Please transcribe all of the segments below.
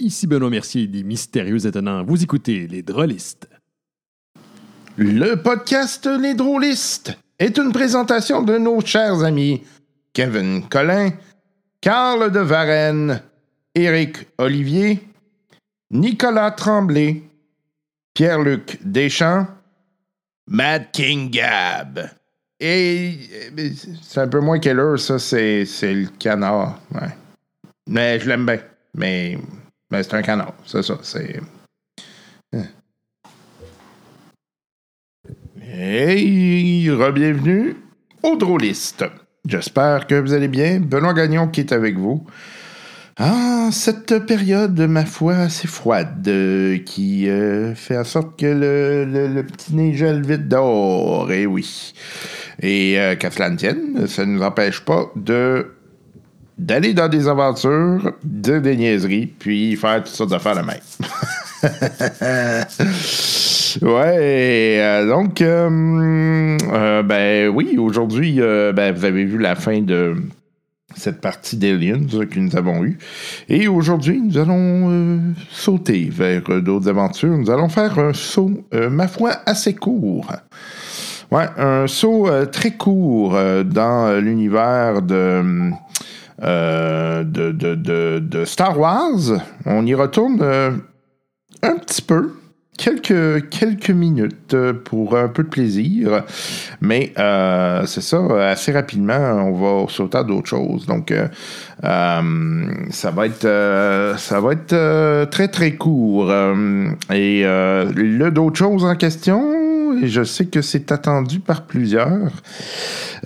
Ici Benoît Mercier des Mystérieux Étonnants. Vous écoutez Les Drôlistes. Le podcast Les Drôlistes est une présentation de nos chers amis Kevin Collin, Carl de Varenne, Éric Olivier, Nicolas Tremblay, Pierre-Luc Deschamps, Matt King Gab. Et euh, c'est un peu moins qu'elle ça, c'est, le canard. Mais je l'aime bien. Mais, mais c'est un canard, c'est ça. C'est. Hey, re-bienvenue au Drôliste. J'espère que vous allez bien. Benoît Gagnon qui est avec vous. Ah, cette période, ma foi, assez froide, euh, qui euh, fait en sorte que le, petit nez gèle vite dehors, et eh oui. Et euh, qu'à cela tienne, ça ne nous empêche pas de d'aller dans des aventures, de des niaiseries, puis faire toutes sortes d'affaires de même. ouais, euh, donc, euh, euh, ben oui, aujourd'hui, ben, vous avez vu la fin de cette partie d'Aliens que nous avons eue. Et aujourd'hui, nous allons sauter vers d'autres aventures. Nous allons faire un saut, ma foi, assez court. Ouais, un saut très court dans l'univers de euh, de, de, Star Wars. On y retourne euh, un petit peu. Quelques, quelques minutes euh, pour un peu de plaisir. Mais c'est ça, assez rapidement, on va sauter à d'autres choses. Donc, ça va être, ça va être très, très court. et le d'autres choses en question, et je sais que c'est attendu par plusieurs.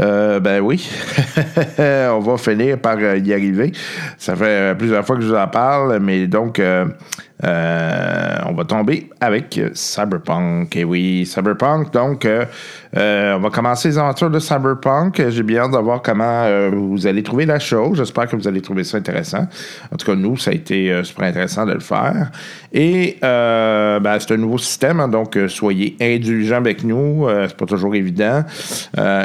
Euh, ben oui, on va finir par y arriver. Ça fait plusieurs fois que je vous en parle, mais donc euh, on va tomber avec Cyberpunk. Et oui, Cyberpunk. Donc, euh, euh, on va commencer les aventures de Cyberpunk. J'ai bien hâte de voir comment vous allez trouver la chose. J'espère que vous allez trouver ça intéressant. En tout cas, nous, ça a été super intéressant de le faire. Et ben, c'est un nouveau système, hein, donc soyez indulgents avec nous. c'est pas toujours évident.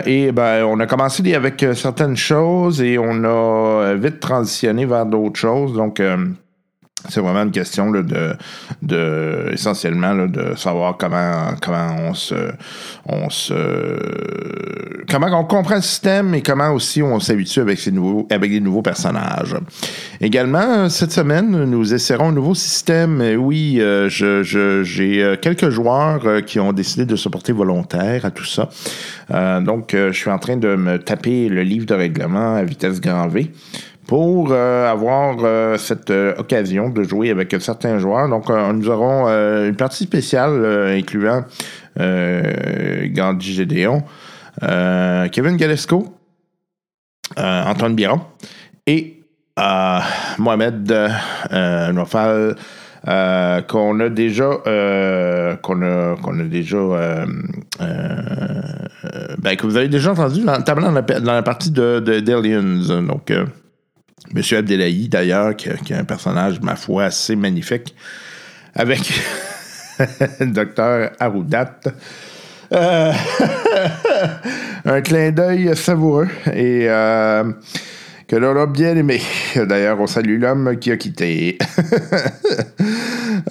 et ben, on a commencé avec certaines choses et on a vite transitionné vers d'autres choses. Donc, c'est vraiment une question de, de essentiellement de savoir comment comment on se on se comment on comprend le système et comment aussi on s'habitue avec ces nouveaux avec les nouveaux personnages. Également cette semaine nous essaierons un nouveau système. Oui, euh, je, j'ai euh, quelques joueurs euh, qui ont décidé de se porter volontaires à tout ça. donc je suis en train de me taper le livre de règlement à vitesse grand V pour euh, avoir euh, cette euh, occasion de jouer avec certains joueurs. Donc, nous aurons une partie spéciale incluant Gandhi Gédéon, Kevin Galesco, Antoine Biron et Mohamed Nofal. qu'on a déjà qu'on a a déjà ben, que vous avez déjà entendu notamment dans la, dans la partie de, de d'Aliens donc Monsieur Abdelahi, d'ailleurs, qui, a un personnage, ma foi, assez magnifique, avec le docteur Aroudat. Euh, un clin d'œil savoureux et euh, que l'on a bien aimé. D'ailleurs, on salue l'homme qui a quitté.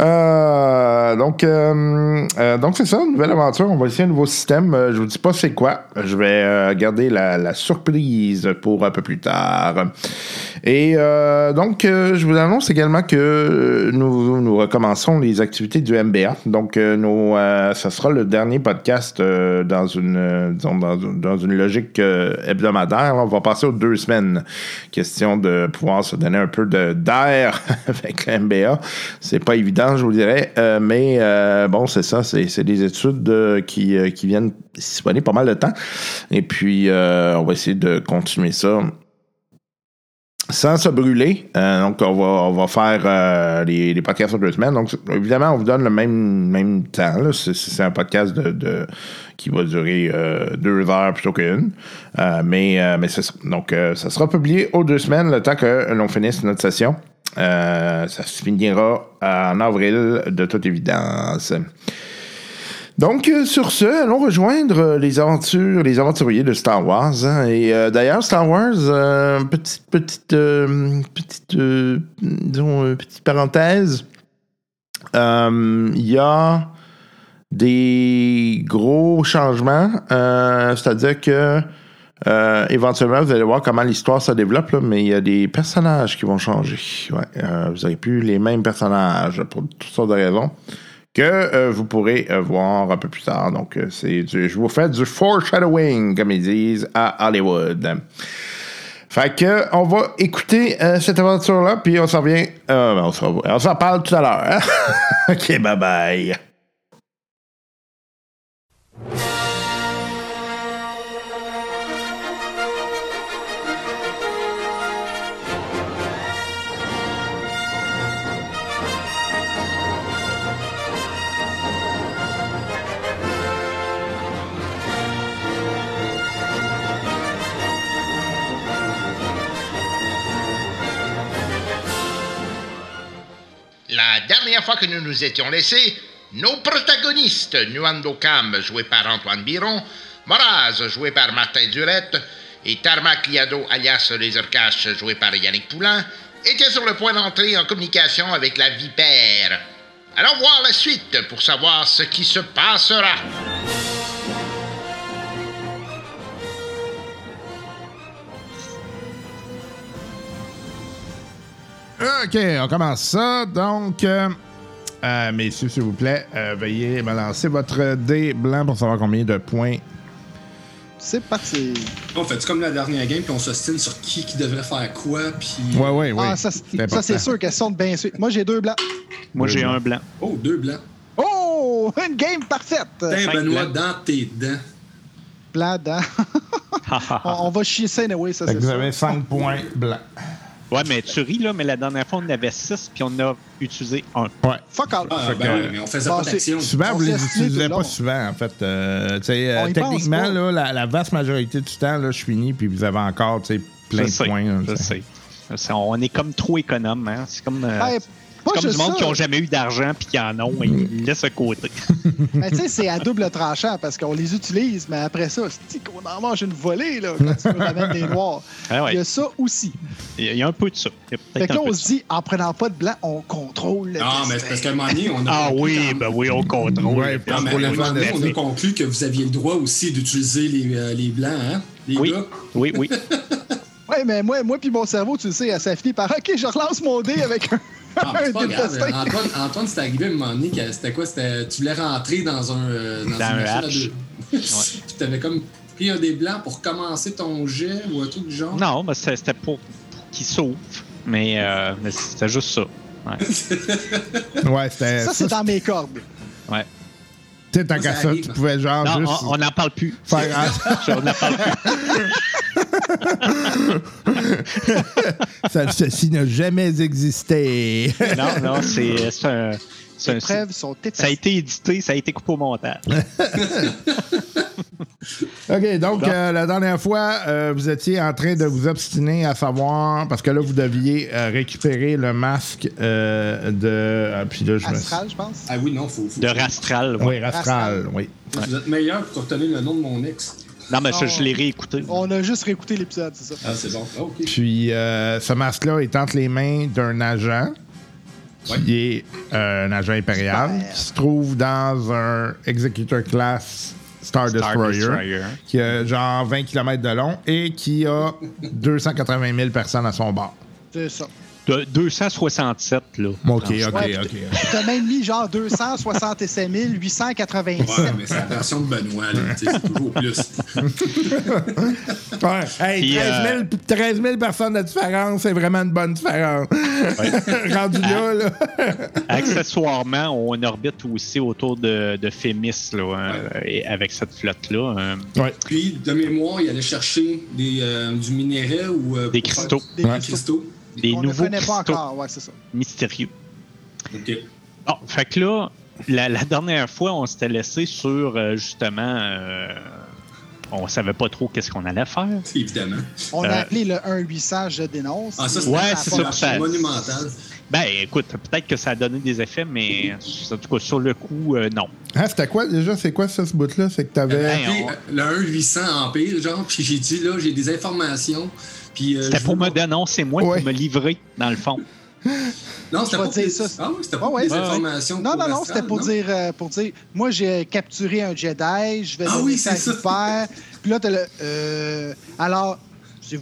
Euh, donc, euh, euh, donc c'est ça, une nouvelle aventure. On va essayer un nouveau système. je vous dis pas c'est quoi. Je vais garder la, surprise pour un peu plus tard. Et donc, je vous annonce également que nous, nous recommençons les activités du MBA. Donc, nous, ça sera le dernier podcast dans une dans, une logique hebdomadaire. On va passer aux deux semaines. Question de pouvoir se donner un peu d'air avec le MBA. C'est pas évident je vous dirais. Euh, mais euh, bon, c'est ça, c'est des études euh, qui, qui viennent s'y pas mal de temps. Et puis, on va essayer de continuer ça sans se brûler. donc, on va, on va faire les, les, podcasts sur deux semaines. Donc, évidemment, on vous donne le même, même temps. C'est un podcast de, qui va durer deux heures plutôt qu'une. mais mais c'est ça. Donc, ça sera publié aux deux semaines, le temps que l'on finisse notre session. Euh, ça se finira en avril, de toute évidence. Donc, euh, sur ce, allons rejoindre euh, les aventures, les aventuriers de Star Wars. hein. Et euh, d'ailleurs, Star Wars, euh, petite, petite, euh, petite, euh, euh, petite parenthèse. Euh, Il y a des gros changements. euh, C'est-à-dire que euh, éventuellement, vous allez voir comment l'histoire se développe, là, mais il y a des personnages qui vont changer. Ouais, euh, vous n'aurez plus les mêmes personnages pour toutes sortes de raisons que euh, vous pourrez euh, voir un peu plus tard. Donc, euh, c'est du- je vous fais du foreshadowing, comme ils disent à Hollywood. Fait que, on va écouter euh, cette aventure-là, puis on s'en revient. euh, on s'en parle tout à l'heure. hein? ok, bye bye. La dernière fois que nous nous étions laissés, nos protagonistes, Nuando Cam, joué par Antoine Biron, Moraz, joué par Martin Durette, et Tarmac Liado, alias Lasercash, joué par Yannick Poulain, étaient sur le point d'entrer en communication avec la Vipère. Allons voir la suite pour savoir ce qui se passera. OK, on commence ça. Donc, euh, euh, messieurs, s'il vous plaît, euh, veuillez me lancer votre dé blanc pour savoir combien de points. C'est parti. On fait comme la dernière game, puis on s'ostine sur qui qui devrait faire quoi, puis... Ouais, ouais, ouais. Ah, ça, c'est- ça, important. c'est sûr qu'elles sont bien suivies. Moi, j'ai deux blancs. Moi, j'ai un blanc. Oh, deux blancs. Oh! Une game parfaite! Tiens, Benoît, blancs. dans tes dents. Blanc, dents. on, on va chier ça anyway, ça, c'est vous avez 5 points blancs. Ouais, mais tu ris, là, mais la dernière fois, on en avait 6, puis on a utilisé un. Ouais. Fuck all. Ah, Fait ben que- oui, mais on faisait Bon, pas d'action. Souvent, On vous les utilisez pas long. souvent, en fait. Euh, tu sais, euh, techniquement, là, la, la vaste majorité du temps, là, je finis, puis vous avez encore tu sais, plein je de sais, points. là, je sais. On est comme trop économe, hein. C'est comme, euh, Ben, c'est comme du monde ça. qui n'ont jamais eu d'argent puis qui en ont, et ils laissent à côté. Mais tu sais, c'est à double tranchant parce qu'on les utilise, mais après ça, c'est qu'on en mange une volée là, quand tu me ramènes des noirs. Ah Il y a ça aussi. il y a- il y a un peu de ça. Fait que là, on se dit, en prenant pas de blanc, on contrôle le Non, mais c'est parce qu'à un moment donné, on a Ah oui, quand- ben oui, on contrôle. Ouais, Non, on mais donné, a conclu que vous aviez le droit aussi d'utiliser les, euh, les blancs, hein, les Oui. gars. Oui, oui. Ouais, mais moi, moi puis mon cerveau, tu le sais, ça finit par OK, je relance mon dé avec un, Ah, c'est pas grave. Antoine, Antoine c'était arrivé à un moment donné, que c'était quoi? C'était, tu voulais rentrer dans un... euh, Dans, Dans une un machine à hatch. deux. Puis t'avais comme pris un des blancs pour commencer ton jet ou un truc du genre? Non, mais c'était pour, pour qu'ils sauvent. Mais, euh, mais c'était juste ça. Ouais. Ouais, c'était. Ça, c'est dans mes cordes. Ouais. Tu sais, tant qu'à ça, arrive. tu pouvais genre Non, juste. on n'en parle plus. faire. on n'en parle plus. Ça- Ceci n'a jamais existé. Non, non, c'est c'est un- ça a été édité, ça a été coupé au montage. OK, donc euh, la dernière fois, euh, vous étiez en train de vous obstiner à savoir, parce que là, vous deviez euh, récupérer le masque euh, de. ah, puis là, je me Astral, je pense. Ah oui, non, faut... faut De Rastral. Oui, Rastral, oui. Vous êtes meilleur pour retenir le nom de mon ex. Non, mais ça, Non. je l'ai réécouté. On a juste réécouté l'épisode, c'est ça. Ah, c'est bon. Ah, OK. Puis euh, ce masque-là est entre les mains d'un agent qui est euh, un agent impérial qui se trouve dans un Executor Class Star, Star Destroyer, Destroyer. qui a genre 20 km de long et qui a 280 000 personnes à son bord. C'est ça. De 267, là. OK, OK, Ouais, OK. T'as même mis genre 267 887. Ouais, mais c'est la version de Benoît, là. C'est toujours plus. Ouais. Hey, Puis, 13, 000, euh, 13 000 personnes de différence, c'est vraiment une bonne différence. Rendu là, là. Accessoirement, on orbite aussi autour de, de Fémis, là, hein, et avec cette flotte-là. hein. Ouais. Puis, de mémoire, il allait chercher des, euh, du minerai ou... euh, Des cristaux. Des cristaux. Des ne nouveaux connaît pas encore. Ouais, c'est ça. mystérieux. OK. Bon, fait que là, la, la dernière fois, on s'était laissé sur, euh, justement... euh, on savait pas trop qu'est-ce qu'on allait faire. Évidemment. On a Euh, appelé le 1-800, je dénonce. Ah, ça, Ouais, c'est ça, monumental. Ben, écoute, peut-être que ça a donné des effets, mais en tout cas, sur le coup, euh, non. Ah, c'était quoi déjà? C'est quoi ça, ce bout-là? C'est que t'avais. Ben, on- le 1-800 Empire, genre, puis j'ai dit, là, j'ai des informations. Puis, euh, C'était pour me dénoncer, moi, Ouais. pour me livrer, dans le fond. Non, c'était pas dire ça. Ah oui, c'était pas Ouais. Non, pour non, non, Astral, c'était pour non? dire, euh, pour dire, moi j'ai capturé un Jedi, je vais Ah oui, ça. Puis là, t'as le. Euh, alors,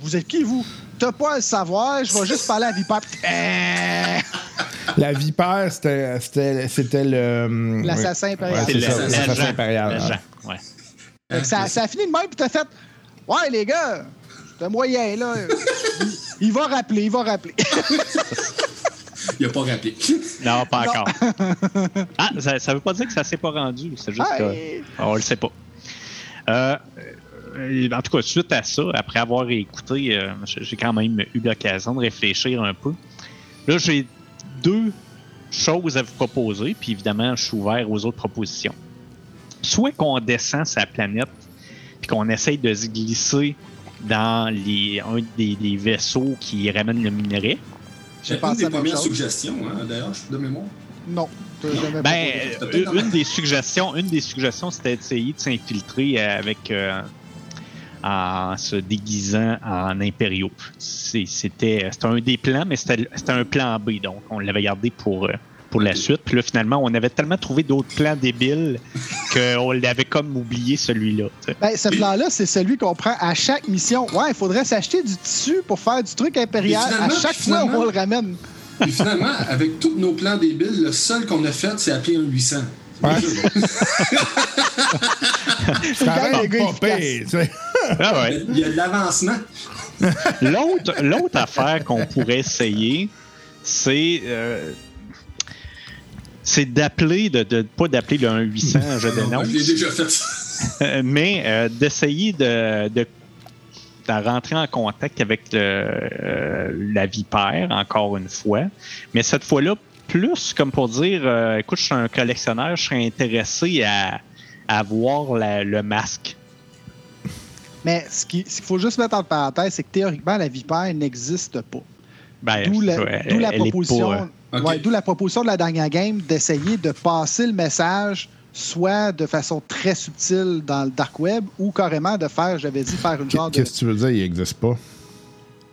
vous êtes qui, vous? T'as pas à le savoir, je vais juste parler à Vipère. La vipère, c'était, c'était, c'était le. L'assassin Ouais, impérial. l'assassin l'agent. impérial. Hein. ouais. Ça, ça a fini de même, puis t'as fait. Ouais, les gars, c'est un moyen, là. il, il va rappeler, il va rappeler. Il a pas rappelé. Non, pas Non. encore. ah, ça, ça veut pas dire que ça s'est pas rendu. C'est juste que. Hey. On le sait pas. Euh, en tout cas, suite à ça, après avoir écouté, euh, j'ai j'ai quand même eu l'occasion de réfléchir un peu. Là, j'ai deux choses à vous proposer, puis évidemment, je suis ouvert aux autres propositions. Soit qu'on descend sa planète, puis qu'on essaye de se glisser dans les, un des, des vaisseaux qui ramènent le minerai. J'ai Une pensé des à la même premières chose. suggestions, hein, d'ailleurs, de mémoire. Non, t'as jamais Ben, dans une, des suggestions, une des suggestions, c'était d'essayer de s'infiltrer avec euh, en se déguisant en impériaux. C'était c'était un des plans, mais c'était c'était un plan B, donc on l'avait gardé pour euh, pour la suite. Puis là, finalement, on avait tellement trouvé d'autres plans débiles qu'on l'avait comme oublié celui-là. Ben, ce plan-là, c'est celui qu'on prend à chaque mission. Ouais, il faudrait s'acheter du tissu pour faire du truc impérial. À chaque fois, on le ramène. Puis finalement, avec tous nos plans débiles, le seul qu'on a fait, c'est appeler un 800. Ouais. C'est quand même pas tu sais. Ah ouais. Il y a de l'avancement. L'autre, l'autre affaire qu'on pourrait essayer, c'est euh, c'est d'appeler, de, de- pas d'appeler le 1-800, je Je l'ai dénonce, déjà fait. euh, mais euh, d'essayer de, de, de rentrer en contact avec le, euh, la vipère, encore une fois. Mais cette fois-là, plus comme pour dire, euh, écoute, je suis un collectionneur, je serais intéressé à, à voir la- le masque. Mais ce qu'il ce qu'il faut juste mettre en parenthèse, c'est que théoriquement, la vipère n'existe pas. Ben, D'où la, proposition, Ok. ouais, d'où la proposition de la dernière game d'essayer de passer le message soit de façon très subtile dans le dark web ou carrément de faire, j'avais dit, faire une genre de... Qu'est-ce que tu veux dire? Il n'existe pas.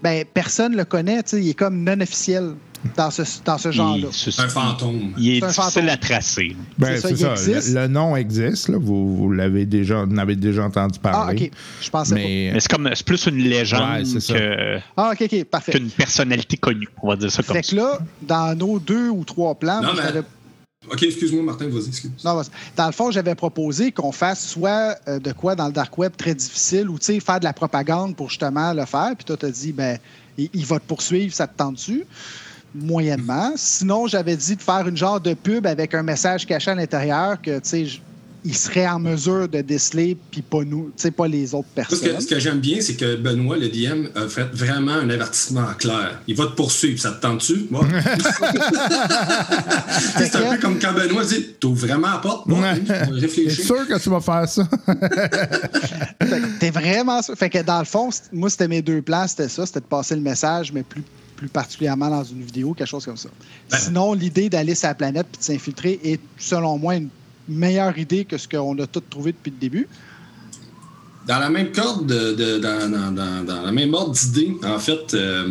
Ben, personne le connaît, il est comme non officiel dans ce, dans ce genre-là. il- ce- Un fantôme. Il est C'est un difficile fantôme. à tracer. Ben, C'est ça, c'est il ça. existe? Le, le nom existe. Là. Vous, vous l'avez déjà, en avez déjà entendu Ah, parler. OK. Je pensais Mais Mais c'est comme c'est plus une légende Ouais, c'est que-. Ah, OK, OK, parfait. qu'une personnalité connue. On va dire ça comme Fait ça. que là, dans nos deux ou trois plans, Non, moi, mais- Ok, excuse-moi, Martin, vas-y, excuse. non, dans le fond, j'avais proposé qu'on fasse soit euh, de quoi dans le dark web très difficile ou tu sais, faire de la propagande pour justement le faire. Puis toi, t'as dit, ben, il, il va te poursuivre, ça te tente-tu? Moyennement. Sinon, j'avais dit de faire une genre de pub avec un message caché à l'intérieur que, tu sais, il serait en mesure de déceler, puis pas nous, tu sais, pas les autres Moi, ce personnes. que, ce que j'aime bien, c'est que Benoît, le DM, a fait vraiment un avertissement clair. Il va te poursuivre, ça te tente-tu? Moi. c'est un peu comme quand Benoît dit T'ouvres vraiment la porte? C'est réfléchis. sûr que tu vas faire ça? T'es vraiment sûr. Fait que dans le fond, moi, c'était mes deux plans, c'était ça, c'était de passer le message, mais plus, plus particulièrement dans une vidéo, quelque chose comme ça. Ben- Sinon, l'idée d'aller sur la planète puis de s'infiltrer est, selon moi, une meilleure idée que ce qu'on a tout trouvé depuis le début. Dans la même corde, de, de- dans, dans- dans- dans la même ordre d'idée, en fait, euh,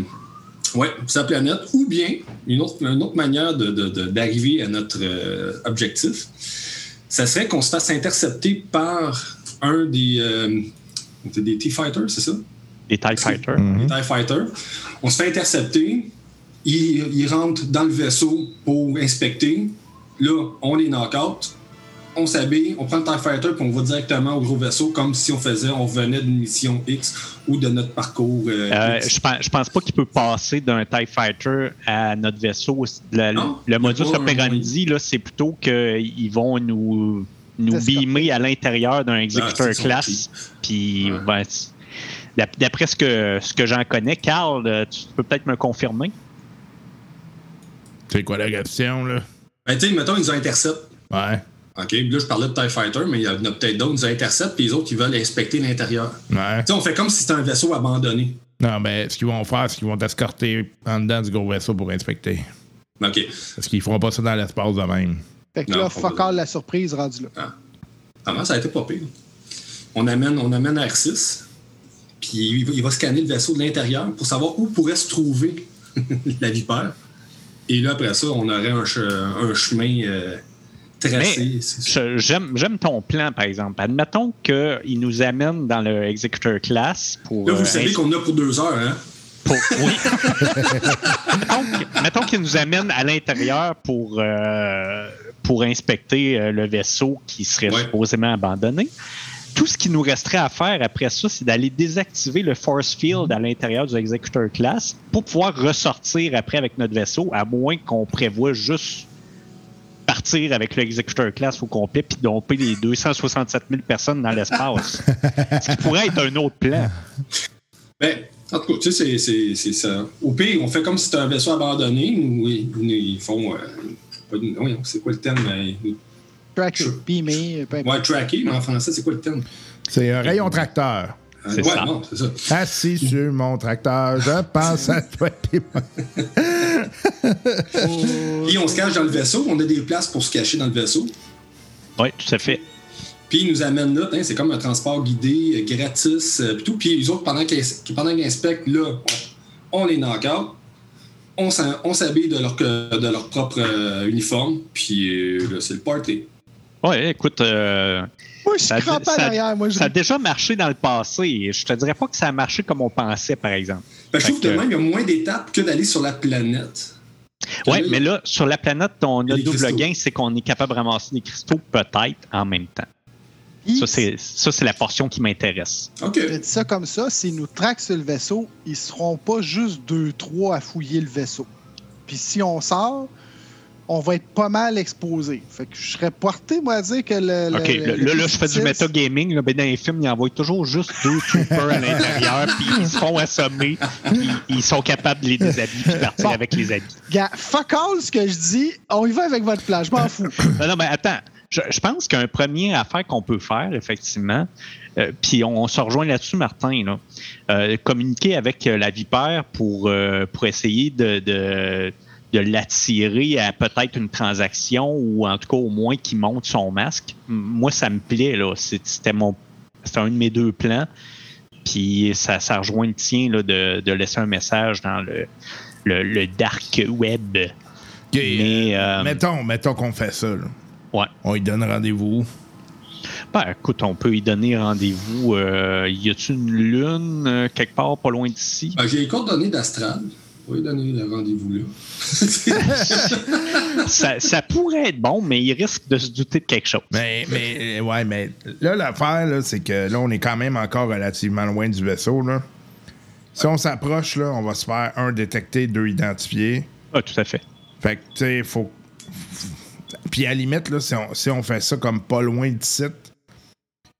ouais, sa planète, ou bien une autre, une autre manière de- de- de- d'arriver à notre euh, objectif, ça serait qu'on se fasse intercepter par un des, euh, des T-Fighters, c'est ça? Les TIE Fighters. les TIE Fighters. On se fait intercepter. Ils, ils rentrent dans le vaisseau pour inspecter. Là, on les knock-out. On s'habille, on prend le TIE Fighter puis on va directement au gros vaisseau comme si on faisait, on venait d'une mission X ou de notre parcours. euh, Euh, X. je, pense, je pense pas qu'il peut passer d'un TIE Fighter à notre vaisseau. Le, Non, le a modus un operandi, là, c'est plutôt qu'ils vont nous, nous beamer à l'intérieur d'un exécuteur Ah, c'est classe. Puis, Ouais. ben, d'après ce que, ce que j'en connais, Carl, euh, tu peux peut-être me confirmer. C'est quoi la question, là? Ben, tu sais, mettons, ils nous interceptent. Ouais. OK, là, je parlais de TIE Fighter, mais il y en a peut-être d'autres, ils nous interceptent, puis les autres, ils veulent inspecter l'intérieur. Ouais. Tu sais, on fait comme si c'était un vaisseau abandonné. Non, mais ce qu'ils vont faire, c'est qu'ils vont t'escorter en dedans du gros vaisseau pour inspecter. OK. Parce qu'ils feront pas ça dans l'espace de même. Fait que Non, là, faut fuck all la surprise rendue là. Avant, ça a été pas pire. On amène, on amène R6, puis il va, scanner le vaisseau de l'intérieur pour savoir où pourrait se trouver la vipère. Et là, après ça, on aurait un, che- un chemin euh, tracé. J'aime ton plan, par exemple. Admettons qu'il nous amène dans le Executor Class pour. Là, vous euh, savez qu'on a pour deux heures, hein? pour- oui. mettons qu'il nous amène à l'intérieur pour, euh, pour inspecter le vaisseau qui serait Ouais. supposément abandonné. Tout ce qui nous resterait à faire après ça, c'est d'aller désactiver le force field à l'intérieur du Executor Class pour pouvoir ressortir après avec notre vaisseau, à moins qu'on prévoit juste partir avec le Executor Class au complet puis domper les 267 000 personnes dans l'espace. ce qui pourrait être un autre plan. Ben, en tout cas, tu sais, c'est- ça. Au pire, on fait comme si c'était un vaisseau abandonné. Ou ils, ils font. euh, oui, c'est quoi le terme? euh, Tracker, beamer, importe. Ouais, tracker, mais en français, c'est quoi le terme? C'est un rayon tracteur. Euh, C'est ouais, ça. non, c'est ça. Assis sur mon tracteur, je pense à toi et moi. Puis on se cache dans le vaisseau, on a des places pour se cacher dans le vaisseau. Oui, tout à fait. Puis ils nous amènent là, hein, c'est comme un transport guidé, euh, gratis, euh, puis tout. Puis les autres, pendant qu'ils pendant qu'ils inspectent, là, on, les knock out. On s'habille de leur, que- de leur propre euh, uniforme, puis euh, là, c'est le party. Oui, écoute, euh, Moi, je suis Ça- crampé ça- derrière. Moi, je ça a déjà marché dans le passé. Je te dirais pas que ça a marché comme on pensait, par exemple. Que je trouve que que- même, il y a moins d'étapes que d'aller sur la planète. Oui, Là, mais là, sur la planète, on a double cristaux. gain, c'est qu'on est capable de ramasser des cristaux peut-être en même temps. Ça, c'est ça, c'est la portion qui m'intéresse. OK. Je dis ça comme ça, s'ils nous traquent sur le vaisseau, ils seront pas juste deux, trois à fouiller le vaisseau. Puis si on sort, on va être pas mal exposé. Fait que je serais porté, moi, à dire que le. OK, le- là, je fais du metagaming. Là, ben, dans les films, ils envoient toujours juste deux troopers à l'intérieur, puis ils se font assommer, puis ils sont capables de les déshabiller puis partir Bon. avec les habits. Gars, fuck all ce que je dis, on y va avec votre plan, je m'en fous. Non, non, mais attends. Je, je pense qu'un premier affaire qu'on peut faire, effectivement, euh, puis on, on se rejoint là-dessus, Martin, là, euh, communiquer avec euh, la vipère pour, pour essayer de, de, de l'attirer à peut-être une transaction ou en tout cas au moins qu'il monte son masque. Moi, ça me plaît, là. C'était mon c'était un de mes deux plans. Puis ça, ça rejoint le tien là, de, de laisser un message dans le, le, le dark web. Mais, euh, euh, mettons, mettons qu'on fait ça. là. Ouais. On lui donne rendez-vous. Ben, écoute, on peut y donner rendez-vous. Euh, y a-tu une lune euh, quelque part pas loin d'ici? Ben, J'ai les coordonnées d'Astral. On va lui donner le rendez-vous là. ça, ça pourrait être bon, mais il risque de se douter de quelque chose. Mais, mais, euh, ouais, mais là, l'affaire, là, c'est que là, on est quand même encore relativement loin du vaisseau, là. Si on s'approche, là, on va se faire un détecté, deux identifiés. Ah, tout à fait. Fait que, tu sais, faut. Puis à la limite, là, si on, si on fait ça comme pas loin d'ici,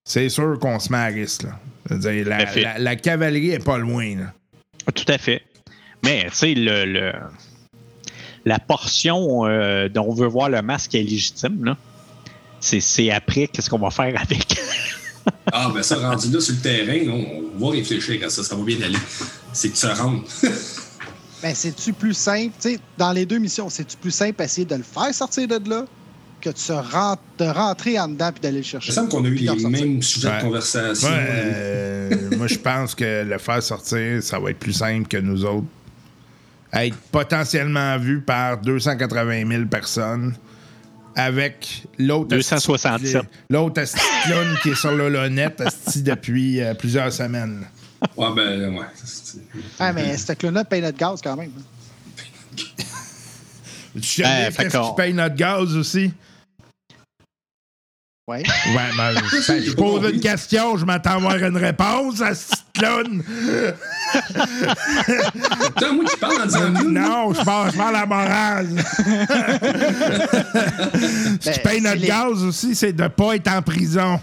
c'est sûr qu'on se met à risque, là. La, à fait. la- la cavalerie est pas loin, là. Ah, Tout à fait. Mais, tu sais, le, le- la portion euh, dont on veut voir le masque est légitime, là. C'est, c'est après, qu'est-ce qu'on va faire avec? Ah, ben ça, rendu là sur le terrain, on, on va réfléchir à ça, ça va bien aller. C'est que ça rentre. Ben, c'est-tu plus simple, tu sais, dans les deux missions, c'est-tu plus simple d'essayer de le faire sortir de là que de, se de rentrer en dedans puis d'aller le Il chercher? me semble qu'on a eu les sortir. mêmes sujets Ouais. de conversation. Ouais, euh, moi, je pense que le faire sortir, ça va être plus simple que nous autres. Être potentiellement vu par 280 000 personnes avec l'autre. 267. asti- L'autre clown qui est sur l'Holonet asti depuis euh, plusieurs semaines. Ouais, ben, ouais. C'est- Ah, mais ce clone-là paye notre gaz quand même. Tu sais Ben, qu'est-ce qui paye notre gaz aussi? Ouais. Ouais, ben, je, je pose une question, je m'attends à avoir une réponse à ce clown. Putain, moi qui parle en disant Non, je parle, je parle à la morale. Ce qui Ben, paye c'est notre les- gaz aussi, c'est de ne pas être en prison.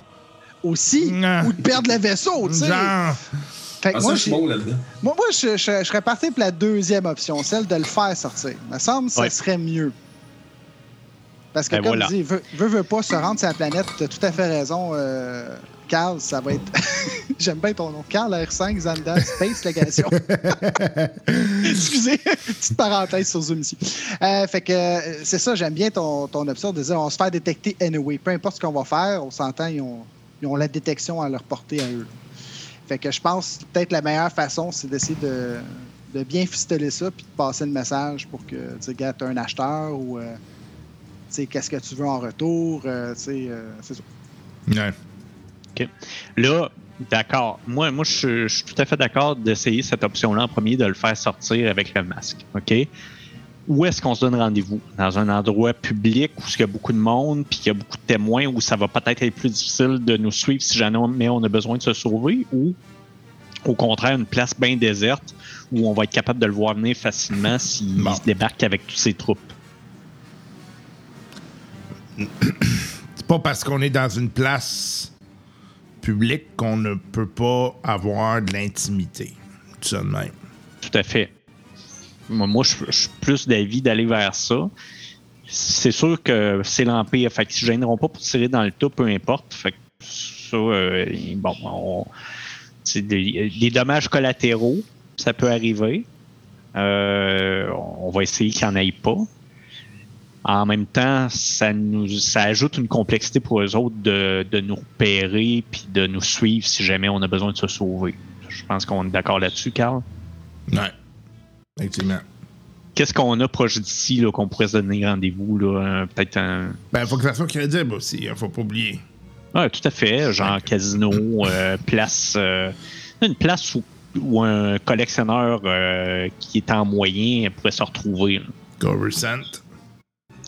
Aussi, Non. ou de perdre le vaisseau, tu sais. Genre, Fait que Ah, moi, ça, je suis j'ai- bon là-dedans. moi, moi, je, je- je serais parti pour la deuxième option, celle de le faire sortir. Il me semble que ça Ouais. serait mieux. Parce que, Ben comme voilà. dit, veut, veut, veut pas se rendre sur la planète, tu as tout à fait raison, euh, Carl, ça va être. J'aime bien ton nom. Carl R5 Zanda Space Legation. Excusez, petite parenthèse sur Zoom ici. Euh, fait que euh, c'est ça, j'aime bien ton, ton option de dire on se faire détecter anyway. Peu importe ce qu'on va faire, on s'entend, ils ont, ils ont la détection à leur portée à eux. Fait que je pense que peut-être la meilleure façon, c'est d'essayer de, de bien fisteler ça puis de passer le message pour que, tu sais, un acheteur ou, euh, qu'est-ce que tu veux en retour, euh, euh, c'est ça. Ouais. Là, d'accord. Moi, moi je, suis- je suis tout à fait d'accord d'essayer cette option-là en premier, de le faire sortir avec le masque. OK? Où est-ce qu'on se donne rendez-vous? Dans un endroit public où il y a beaucoup de monde, puis qu'il y a beaucoup de témoins, où ça va peut-être être plus difficile de nous suivre si jamais on a besoin de se sauver, ou au contraire, une place bien déserte où on va être capable de le voir venir facilement s'il Bon. se débarque avec toutes ses troupes? C'est pas parce qu'on est dans une place publique qu'on ne peut pas avoir de l'intimité. Tout de même. Tout à fait. Moi, je, suis plus d'avis d'aller vers ça. C'est sûr que c'est l'Empire. Fait qu'ils ne gêneront pas pour tirer dans le tas, peu importe. Fait que ça, euh, bon, des, dommages collatéraux, ça peut arriver. Euh, on va essayer qu'il n'y en ait pas. En même temps, ça nous ça ajoute une complexité pour eux autres de, de nous repérer puis de nous suivre si jamais on a besoin de se sauver. Je pense qu'on est d'accord là-dessus, Carl. Ouais. Effectivement. Qu'est-ce qu'on a proche d'ici là, qu'on pourrait se donner rendez-vous? là, un- Peut-être un. Ben, faut que ça soit crédible aussi, hein, faut pas oublier. Ouais, tout à fait. Genre casino, euh, place. euh, une place où, où un collectionneur euh, qui est en moyen pourrait se retrouver. Coruscant.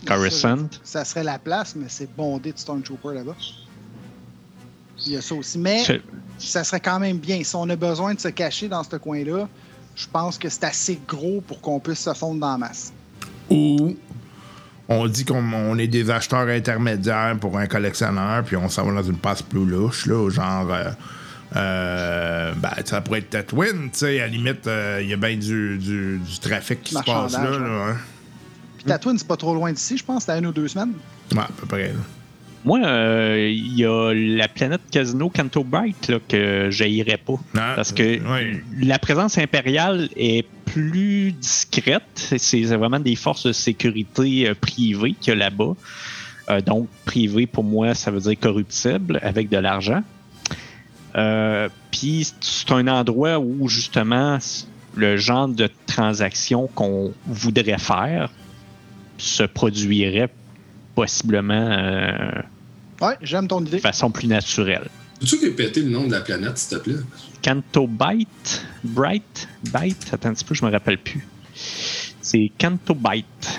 Coruscant. Ça serait la place, mais c'est bondé de Stormtrooper là-bas. Il y a ça aussi. Mais ça serait quand même bien. Si on a besoin de se cacher dans ce coin-là, je pense que c'est assez gros pour qu'on puisse se fondre dans la masse. Ou on dit qu'on on est des acheteurs intermédiaires pour un collectionneur, puis on s'en va dans une passe plus louche, là, genre. euh, euh, ben, ça pourrait être Tatooine, tu sais, à la limite, euh, il y a bien du, du, du trafic qui se passe là. Hein. Puis Tatooine, c'est pas trop loin d'ici, je pense. C'est à une ou deux semaines. Ouais, à peu près. là. Moi, euh, il y a la planète Casino Canto Bright là, que j'haïrais pas. Ah, Parce que oui. la présence impériale est plus discrète. C'est vraiment des forces de sécurité euh, privées qu'il y a là-bas. Euh, donc, privé, pour moi, ça veut dire corruptible avec de l'argent. Euh, Puis, c'est un endroit où, justement, le genre de transaction qu'on voudrait faire se produirait possiblement euh, Ouais, j'aime ton idée. de façon plus naturelle. Peux-tu répéter le nom de la planète, s'il te plaît? Canto Byte, Bright, Byte, attends un petit peu, je me rappelle plus. C'est Canto Byte,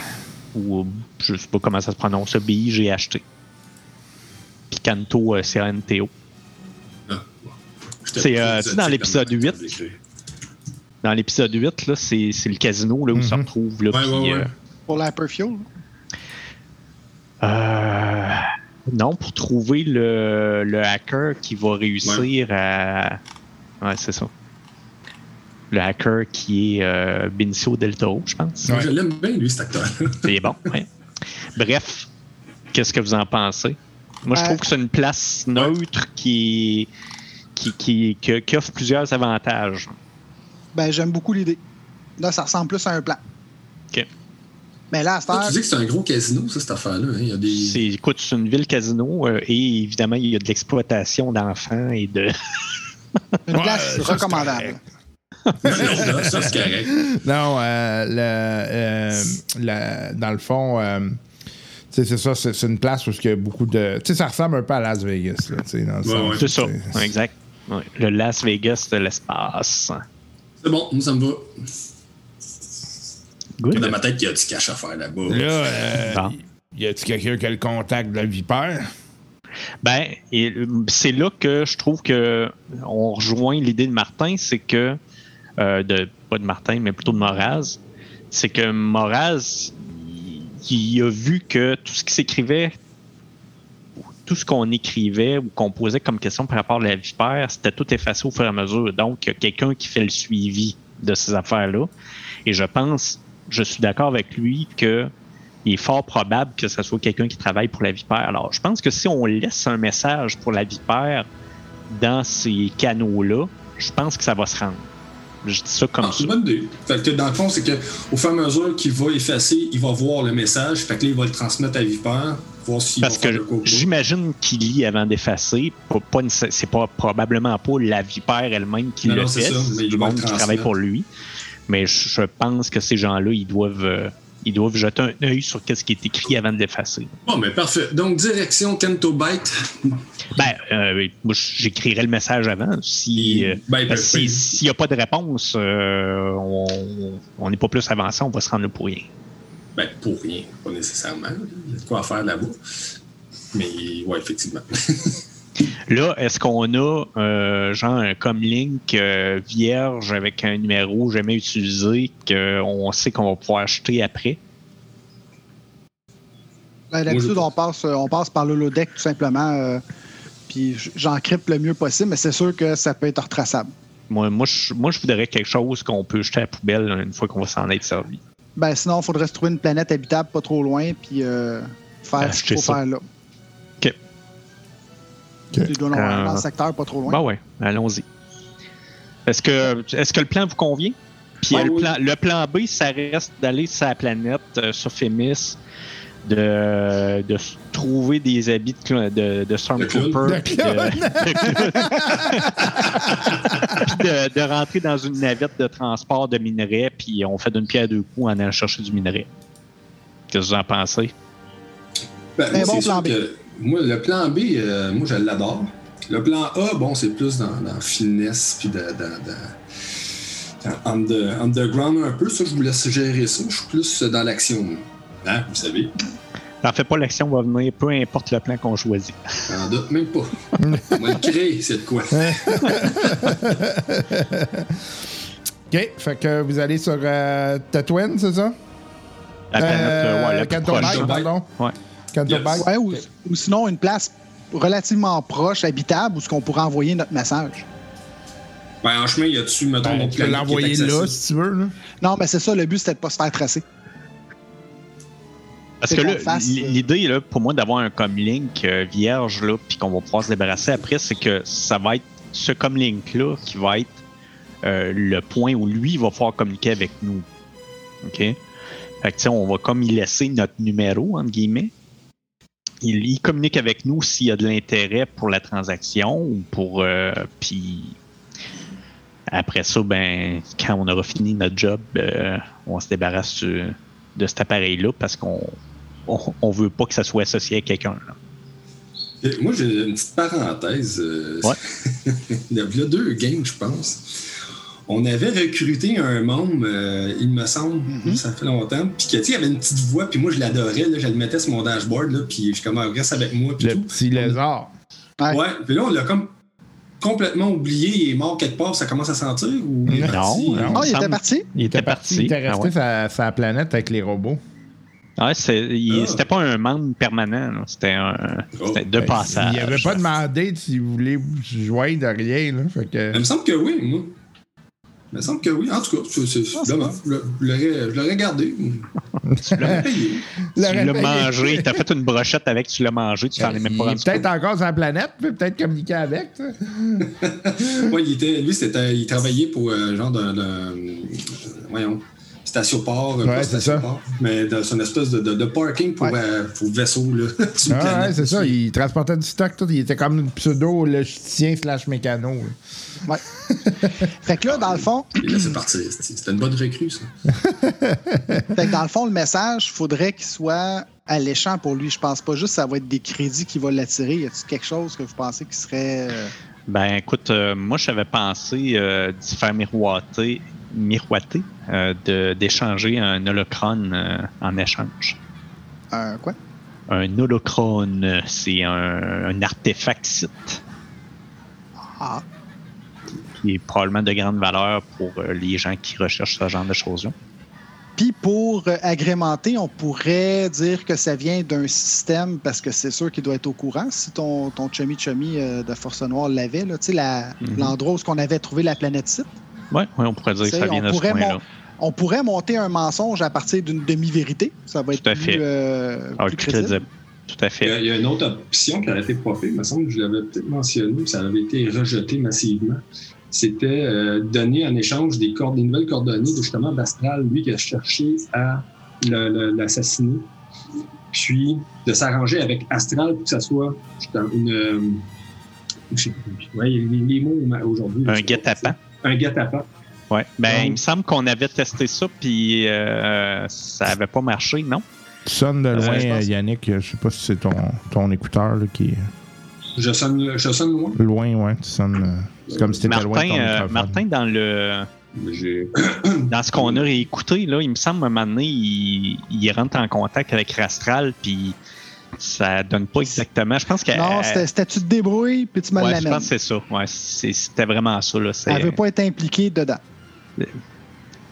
ou je sais pas comment ça se prononce, le BI j'ai acheté. Puis Canto, euh, c'est NTO. Ah, bon. J'étais C'est, euh, tu sais, dans l'épisode comment 8, tu l'écris. Dans l'épisode 8, là, c'est, c'est le casino là, où se Mhm. retrouve. Là, Ouais, puis, ouais, ouais. Pour l'hyperfuel. Euh, non, pour trouver le, le hacker qui va réussir à. Ouais, c'est ça. Le hacker qui est euh, Benicio del Toro, je pense. Ouais. Je l'aime bien, lui, cet acteur. C'est bon. ouais. Bref, qu'est-ce que vous en pensez? Moi, je Euh, trouve que c'est une place neutre qui, qui, qui, qui, qui offre plusieurs avantages. Ben, j'aime beaucoup l'idée. Là, ça ressemble plus à un plan. Mais là, tu dis que c'est un gros casino, ça, cette affaire-là. hein? Il y a des. C'est, écoute, c'est une ville casino euh, et évidemment, il y a de l'exploitation d'enfants et de. une place recommandable. Non, ça, c'est correct. Non, euh, le, euh, la- dans le fond, euh, tu sais, c'est ça, c'est c'est une place où il y a beaucoup de. Tu sais, ça ressemble un peu à Las Vegas, là, tu sais, dans le Ouais, sens, ouais. C'est ça, exact. Ouais, Le Las Vegas de l'espace. C'est bon, moi, ça me va. Good. Dans ma tête, il y a du cash à faire là-bas? Là, euh, y a-tu quelqu'un qui a le contact de la vipère? Ben, c'est là que je trouve que on rejoint l'idée de Martin, c'est que euh, de pas de Martin, mais plutôt de Moraz, c'est que Moraz, il, il a vu que tout ce qui s'écrivait, tout ce qu'on écrivait ou qu'on posait comme question par rapport à la vipère, c'était tout effacé au fur et à mesure. Donc, il y a quelqu'un qui fait le suivi de ces affaires-là. Et je pense, je suis d'accord avec lui que il est fort probable que ce soit quelqu'un qui travaille pour la Vipère. Alors, je pense que si on laisse un message pour la Vipère dans ces canaux-là, je pense que ça va se rendre. Je dis ça comme Ah, ça. c'est une bonne idée. Fait que dans le fond, c'est que au fur et à mesure qu'il va effacer, il va voir le message. Fait que là, il va le transmettre à Viper, voir s'il Parce que j'imagine qu'il lit avant d'effacer. Pas- pas nécess- C'est pas probablement pas la vipère elle-même qui Non, le non, fait, c'est ça, mais c'est il du va monde qui travaille pour lui. Mais je pense que ces gens-là, ils doivent, euh, ils doivent jeter un œil sur ce qui est écrit avant de l'effacer. Bon, mais parfait. Donc, direction Kento Byte. Ben, euh, moi, j'écrirai le message avant. Si, euh, Ben, ben, si- ben, s'il n'y a pas de réponse, euh, on- n'est pas plus avancé, on va se rendre là pour rien. ben, pour rien, pas nécessairement. Il y a de quoi faire là-bas. Mais, ouais, effectivement. Là, est-ce qu'on a euh, genre un comlink euh, vierge avec un numéro jamais utilisé qu'on sait qu'on va pouvoir acheter après? Ben, D'habitude, Moi, on passe, euh, on passe par le lodeck tout simplement. euh, puis j'encrypte le mieux possible, mais c'est sûr que ça peut être retraçable. Moi, moi, je, moi, je voudrais quelque chose qu'on peut jeter à la poubelle une fois qu'on va s'en être servi. Ben, sinon, il faudrait se trouver une planète habitable pas trop loin, puis euh, faire ce Acheter qu'il faut ça. faire là. OK. Tu dois en avoir Euh, dans le secteur pas trop loin. Ben ouais, allons-y. Est-ce que, est que le plan vous convient? Puis euh, le, oui. plan, le plan B, ça reste d'aller sur la planète, euh, sur Fémis, de, de trouver des habits de, de, de Stormtrooper, De puis de, de rentrer dans une navette de transport de minerais, puis on fait d'une pierre deux coups en allant chercher du minerai. Qu'est-ce que vous en pensez? Ben, moi, bon plan sûr que moi, le plan B, euh, moi, je l'adore. Le plan A, bon, c'est plus dans, dans finesse puis dans, dans- dans under- underground un peu. Ça, je vous laisse gérer ça. Je suis plus dans l'action. Hein, vous savez. En fait, pas l'action va venir, peu importe le plan qu'on choisit. J'en doute même pas. On va le créer, c'est de quoi. OK, fait que vous allez sur euh, Tatooine, c'est ça? La planète, euh, ouais, la plus Canto proche. Bike, Bike. pardon. Ouais. Yes. Ouais, ou, ou sinon, une place relativement proche, habitable, où ce qu'on pourrait envoyer notre message. Ben, en chemin, y a-tu, mettons, Ben, tu peux l'envoyer là, si tu veux. Là. Non, mais c'est ça, le but, c'était de pas se faire tracer. Parce que là, euh, l'idée, là, pour moi, d'avoir un comlink euh, vierge, là, puis qu'on va pouvoir se débarrasser après, c'est que ça va être ce comlink-là qui va être euh, le point où lui va pouvoir communiquer avec nous. OK? Fait que, tu sais, on va comme y laisser notre numéro, entre guillemets. Il, il communique avec nous s'il y a de l'intérêt pour la transaction ou pour. euh, puis après ça, ben, quand on aura fini notre job, euh, on se débarrasse de cet appareil-là parce qu'on on, on veut pas que ça soit associé à quelqu'un. Moi, j'ai une petite parenthèse. euh, Ouais. Il y a deux games, je pense. On avait recruté un môme, euh, il me semble, Mhm. ça fait longtemps, puis que, tu sais, il avait une petite voix, puis moi, je l'adorais, là, je le mettais sur mon dashboard, là, puis je suis comme, Ah, reste avec moi, puis Le tout. petit lézard. Ouais. Ouais, puis là, on l'a comme complètement oublié, il est mort quelque part, ça commence à sentir, ou il est Non, parti? non. Ah, il me était parti? Il était parti. Il était Ah resté ouais. sa, sa planète avec les robots. Ah. C'était pas un membre permanent, c'était un Oh. de Ben, passage. Il avait pas demandé si vous voulez vous joindre de rien. Là, fait que... Il me semble que oui, moi. Il me semble que oui. En tout cas, c'est c'est- Ah, dommage. Je l'aurais- je l'aurais gardé. Je l'aurais payé. Tu l'as mangé, t'as fait une brochette avec, tu l'as mangé, tu t'en es même pas rendu peut-être encore sur la planète, peut peut-être communiquer avec. tu sais. Ouais, il était, lui, c'était, il travaillait pour euh, genre euh, voyons, station-port. Ouais, pas c'est station-port, Mais dans une espèce de, de, de parking pour, Ouais. euh, pour vaisseau, là. Ah, ouais, c'est ça. Il transportait du stock. Tout. Il était comme une pseudo-logisticien slash mécano. là. Ouais. fait que là, dans le fond, Il laissait partir. C'était c'était une bonne recrue, ça. fait que dans le fond, le message, faudrait qu'il soit alléchant pour lui. Je pense pas juste que ça va être des crédits qui vont l'attirer. Y a-t-il quelque chose que vous pensez qui serait. euh, Ben écoute, euh, moi j'avais pensé euh, d'y faire miroiter, miroiter euh, de- d'échanger un holocron euh, en échange. un quoi? Un holocron, euh, c'est un, un artefact site Ah. qui est probablement de grande valeur pour euh, les gens qui recherchent ce genre de choses-là. Puis pour euh, agrémenter, on pourrait dire que ça vient d'un système, parce que c'est sûr qu'il doit être au courant si ton, ton chummy chummy euh, de Force Noire l'avait, Mhm. l'endroit où on avait trouvé la planète site. Ouais, ouais, on pourrait dire que ça vient de ce mon- On pourrait monter un mensonge à partir d'une demi-vérité. Ça va être Tout à plus, fait. euh, Ah, plus plus crédible. crédible. tout à Il y, a, fait. il y a une autre option qui a été popée, il me semble que je l'avais peut-être mentionné, mais ça avait été rejeté massivement. C'était euh, donner en échange des, des nouvelles coordonnées de justement d'Astral, lui qui a cherché à l'assassiner. Puis de s'arranger avec Astral pour que ça soit une. euh, je sais pas, ouais, les, les mots aujourd'hui. Un guet-apens. Un guet-apens. Ouais. Ben, il me semble qu'on avait testé ça, puis euh, ça avait pas marché, non? Tu sonnes de loin, euh, Yannick. Je sais pas si c'est ton, ton écouteur là, qui est Je sonne, je sonne loin. loin, ouais. Tu sonnes. euh, c'est comme si loin de Martin, ton euh. Martin, dans le dans ce qu'on a réécouté, là, il me semble à un moment donné, il, il rentre en contact avec Rastral, puis ça donne pas exactement. Je pense que. Non, c'était c'était tu te débrouilles, puis tu me Ouais, je l'amènes. pense que c'est ça. Ouais, c'était vraiment ça. Là. Elle veut pas être impliquée dedans.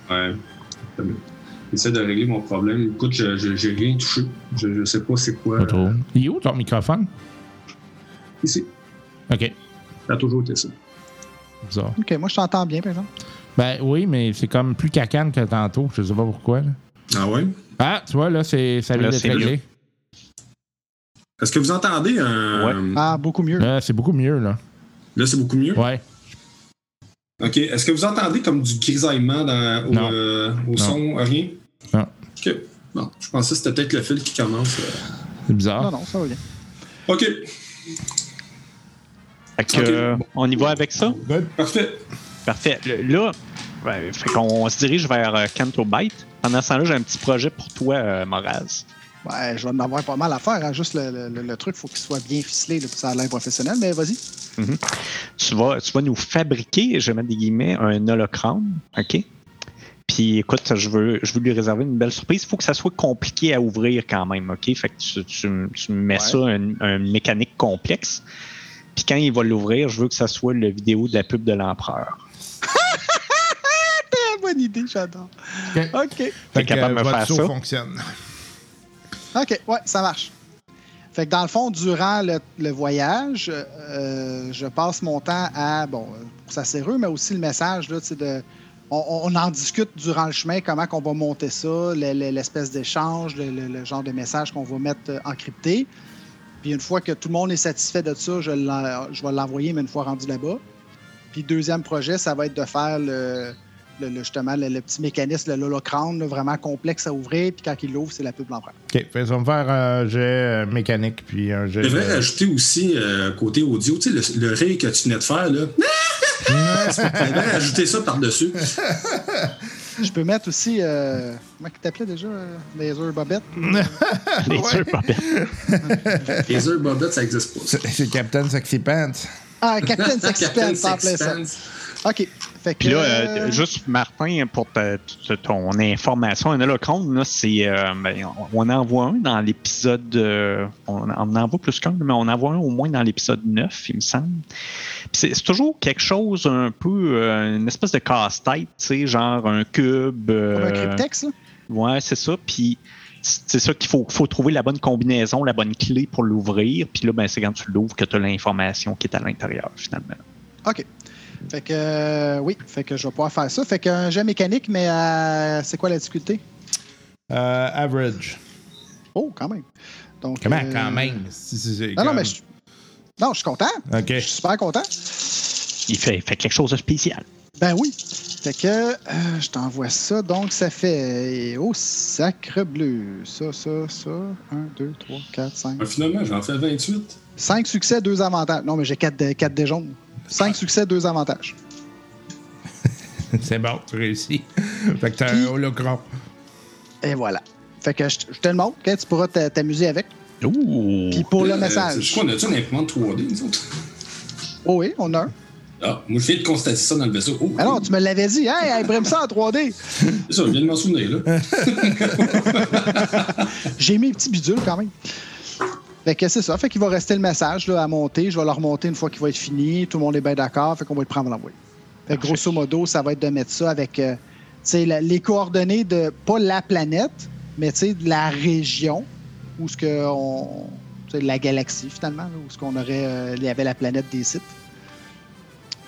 Ouais. J'essaie de régler mon problème. Écoute, je- je- j'ai rien touché. Je, je sais pas c'est quoi. Pas trop. Il est où ton microphone? Ici. Ok. Ça a toujours été ça. Bizarre. OK, moi, je t'entends bien, par exemple. Ben oui, mais c'est comme plus cacane que tantôt. Je sais pas pourquoi. là. Ah ouais? Ah, tu vois, là, c'est, ça vient d'être c'est réglé. Est-ce que vous entendez un. Ah, beaucoup mieux. Là, c'est beaucoup mieux, là. Là, c'est beaucoup mieux? Ouais. OK. Est-ce que vous entendez comme du grisaillement dans, au, Non. euh, au Non. son? Rien? Non. OK. Bon, je pensais que c'était peut-être le fil qui commence. euh. C'est bizarre. Non, non, ça va bien. OK. Fait que, Ok. euh, on y va avec ça? Parfait. Parfait. Le- Là, ouais, fait qu'on on se dirige vers euh, Canto Byte. Pendant ce temps-là, j'ai un petit projet pour toi, euh, Moraz. Ouais, je vais en avoir pas mal à faire. hein. Juste le, le- truc, il faut qu'il soit bien ficelé là, pour que ça a l'air professionnel. Mais vas-y. Tu vas, tu vas nous fabriquer, je vais mettre des guillemets, un holocrone, OK? Puis écoute, je veux, je veux lui réserver une belle surprise. Il faut que ça soit compliqué à ouvrir quand même, OK? Fait que tu, tu, tu mets Ouais. ça, un, un mécanique complexe. Puis quand il va l'ouvrir, je veux que ça soit le vidéo de la pub de l'empereur. Bonne idée, j'adore. OK. OK. Fait capable de euh, me votre faire ça? fonctionne. OK, ouais, ça marche. Fait que dans le fond, durant le, voyage, euh, je passe mon temps à, bon, pour sa serrure, mais aussi le message, là, de, on, on en discute durant le chemin, comment qu'on va monter ça, le- le- l'espèce d'échange, le, genre de message qu'on va mettre euh, encrypté. Puis une fois que tout le monde est satisfait de ça, je, je vais l'envoyer, mais une fois rendu là-bas. Puis deuxième projet, ça va être de faire le, le- le- justement le, le petit mécanisme, le l'holocrone, là, vraiment complexe à ouvrir. Puis quand il l'ouvre, c'est la pub l'empereur. OK. Va me faire un jet euh, mécanique, puis un jet. Je devrais de- rajouter aussi, euh, côté audio, tu sais, le, le rire que tu venais de faire, là. Je devrais rajouter ça par-dessus. Je peux mettre aussi. Euh, comment il t'appelait déjà euh, Laser Bobette? Bien. Les heures bobettes, ça n'existe pas. C'est Captain Sexy Pants. Ah, Captain Sexy Captain Pants, en plein ça. OK. Fait que. Puis là, euh, juste Martin, pour ta- ta- ton information, là, c'est. euh, ben, on en voit un dans l'épisode. euh, on, on en voit plus qu'un, mais on en voit un au moins dans l'épisode 9, il me semble. C'est toujours quelque chose un peu. euh, une espèce de casse-tête, tu sais, genre un cube. comme un cryptex, là. Ouais, c'est ça. Puis c'est ça qu'il faut, faut trouver la bonne combinaison, la bonne clé pour l'ouvrir. Puis là, ben, c'est quand tu l'ouvres que tu as l'information qui est à l'intérieur, finalement. OK. Fait que. euh, oui, fait que je vais pouvoir faire ça. Fait qu'un jet mécanique, mais euh, c'est quoi la difficulté? Euh, average. Oh, quand même. Donc, Comment, euh, quand même? Si, Non, non, mais je. Non, je suis content. OK. Je suis super content. Il fait, fait quelque chose de spécial. Ben oui. Fait que euh, je t'envoie ça. Donc, ça fait. Oh, sacre bleu. Ça, ça, ça. 1, 2, 3, 4, 5. Ah, finalement, j'en fais 28. 5 succès, 2 avantages. Non, mais j'ai 4 dés, quatre dés jaunes. 5 succès, 2 avantages. C'est bon, tu réussis. fait que t'as un holocron. Et voilà. Fait que je, je te le montre. Tu pourras t'a- t'amuser avec. Ouh! Puis pour le Euh, message. Je crois qu'on a-tu une imprimante 3D, nous autres? Oh oui, on a un. Ah, moi, je viens de constater ça dans le vaisseau. Oh, Alors, tu me l'avais dit. Hey, imprime ça en 3D. C'est ça, je viens de m'en souvenir, là. J'ai mis un petit bidule quand même. Fait que c'est ça. Fait qu'il va rester le message là, à monter. Je vais le remonter une fois qu'il va être fini. Tout le monde est bien d'accord. Fait qu'on va le prendre à l'envoyer. Fait que grosso modo, ça va être de mettre ça avec euh, la- les coordonnées de pas la planète, mais de la région où ce que on, tu sais, la galaxie finalement, là, où ce qu'on aurait, euh, il y avait la planète des sites.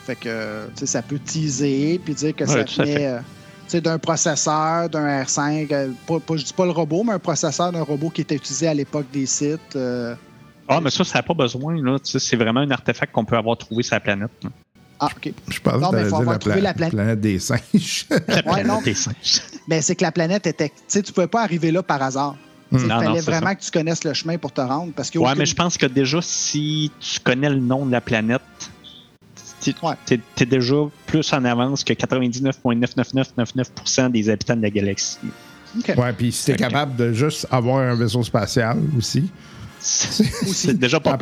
Fait que ça peut teaser puis dire que Ouais, ça tout d'un processeur, d'un R5. euh, pas, pas- je dis pas le robot, mais un processeur d'un robot qui était utilisé à l'époque des sites. euh. Ah, mais ça, ça n'a pas besoin. là. C'est vraiment un artefact qu'on peut avoir trouvé sur la planète. là. Ah, OK. Je pense Non, que mais faut avoir la, trouvé pla- la planète. planète des singes. La Ouais, planète non. des singes. Mais c'est que la planète était. Tu sais, tu pouvais pas arriver là par hasard. Il Non, non, fallait c'est vraiment ça. que tu connaisses le chemin pour te rendre. Parce que Ouais, mais je pense que déjà, si tu connais le nom de la planète, Ouais. es, déjà plus en avance que 99,99999% des habitants de la galaxie. Ouais, puis si t'es capable de juste avoir un vaisseau spatial aussi, C'est déjà pas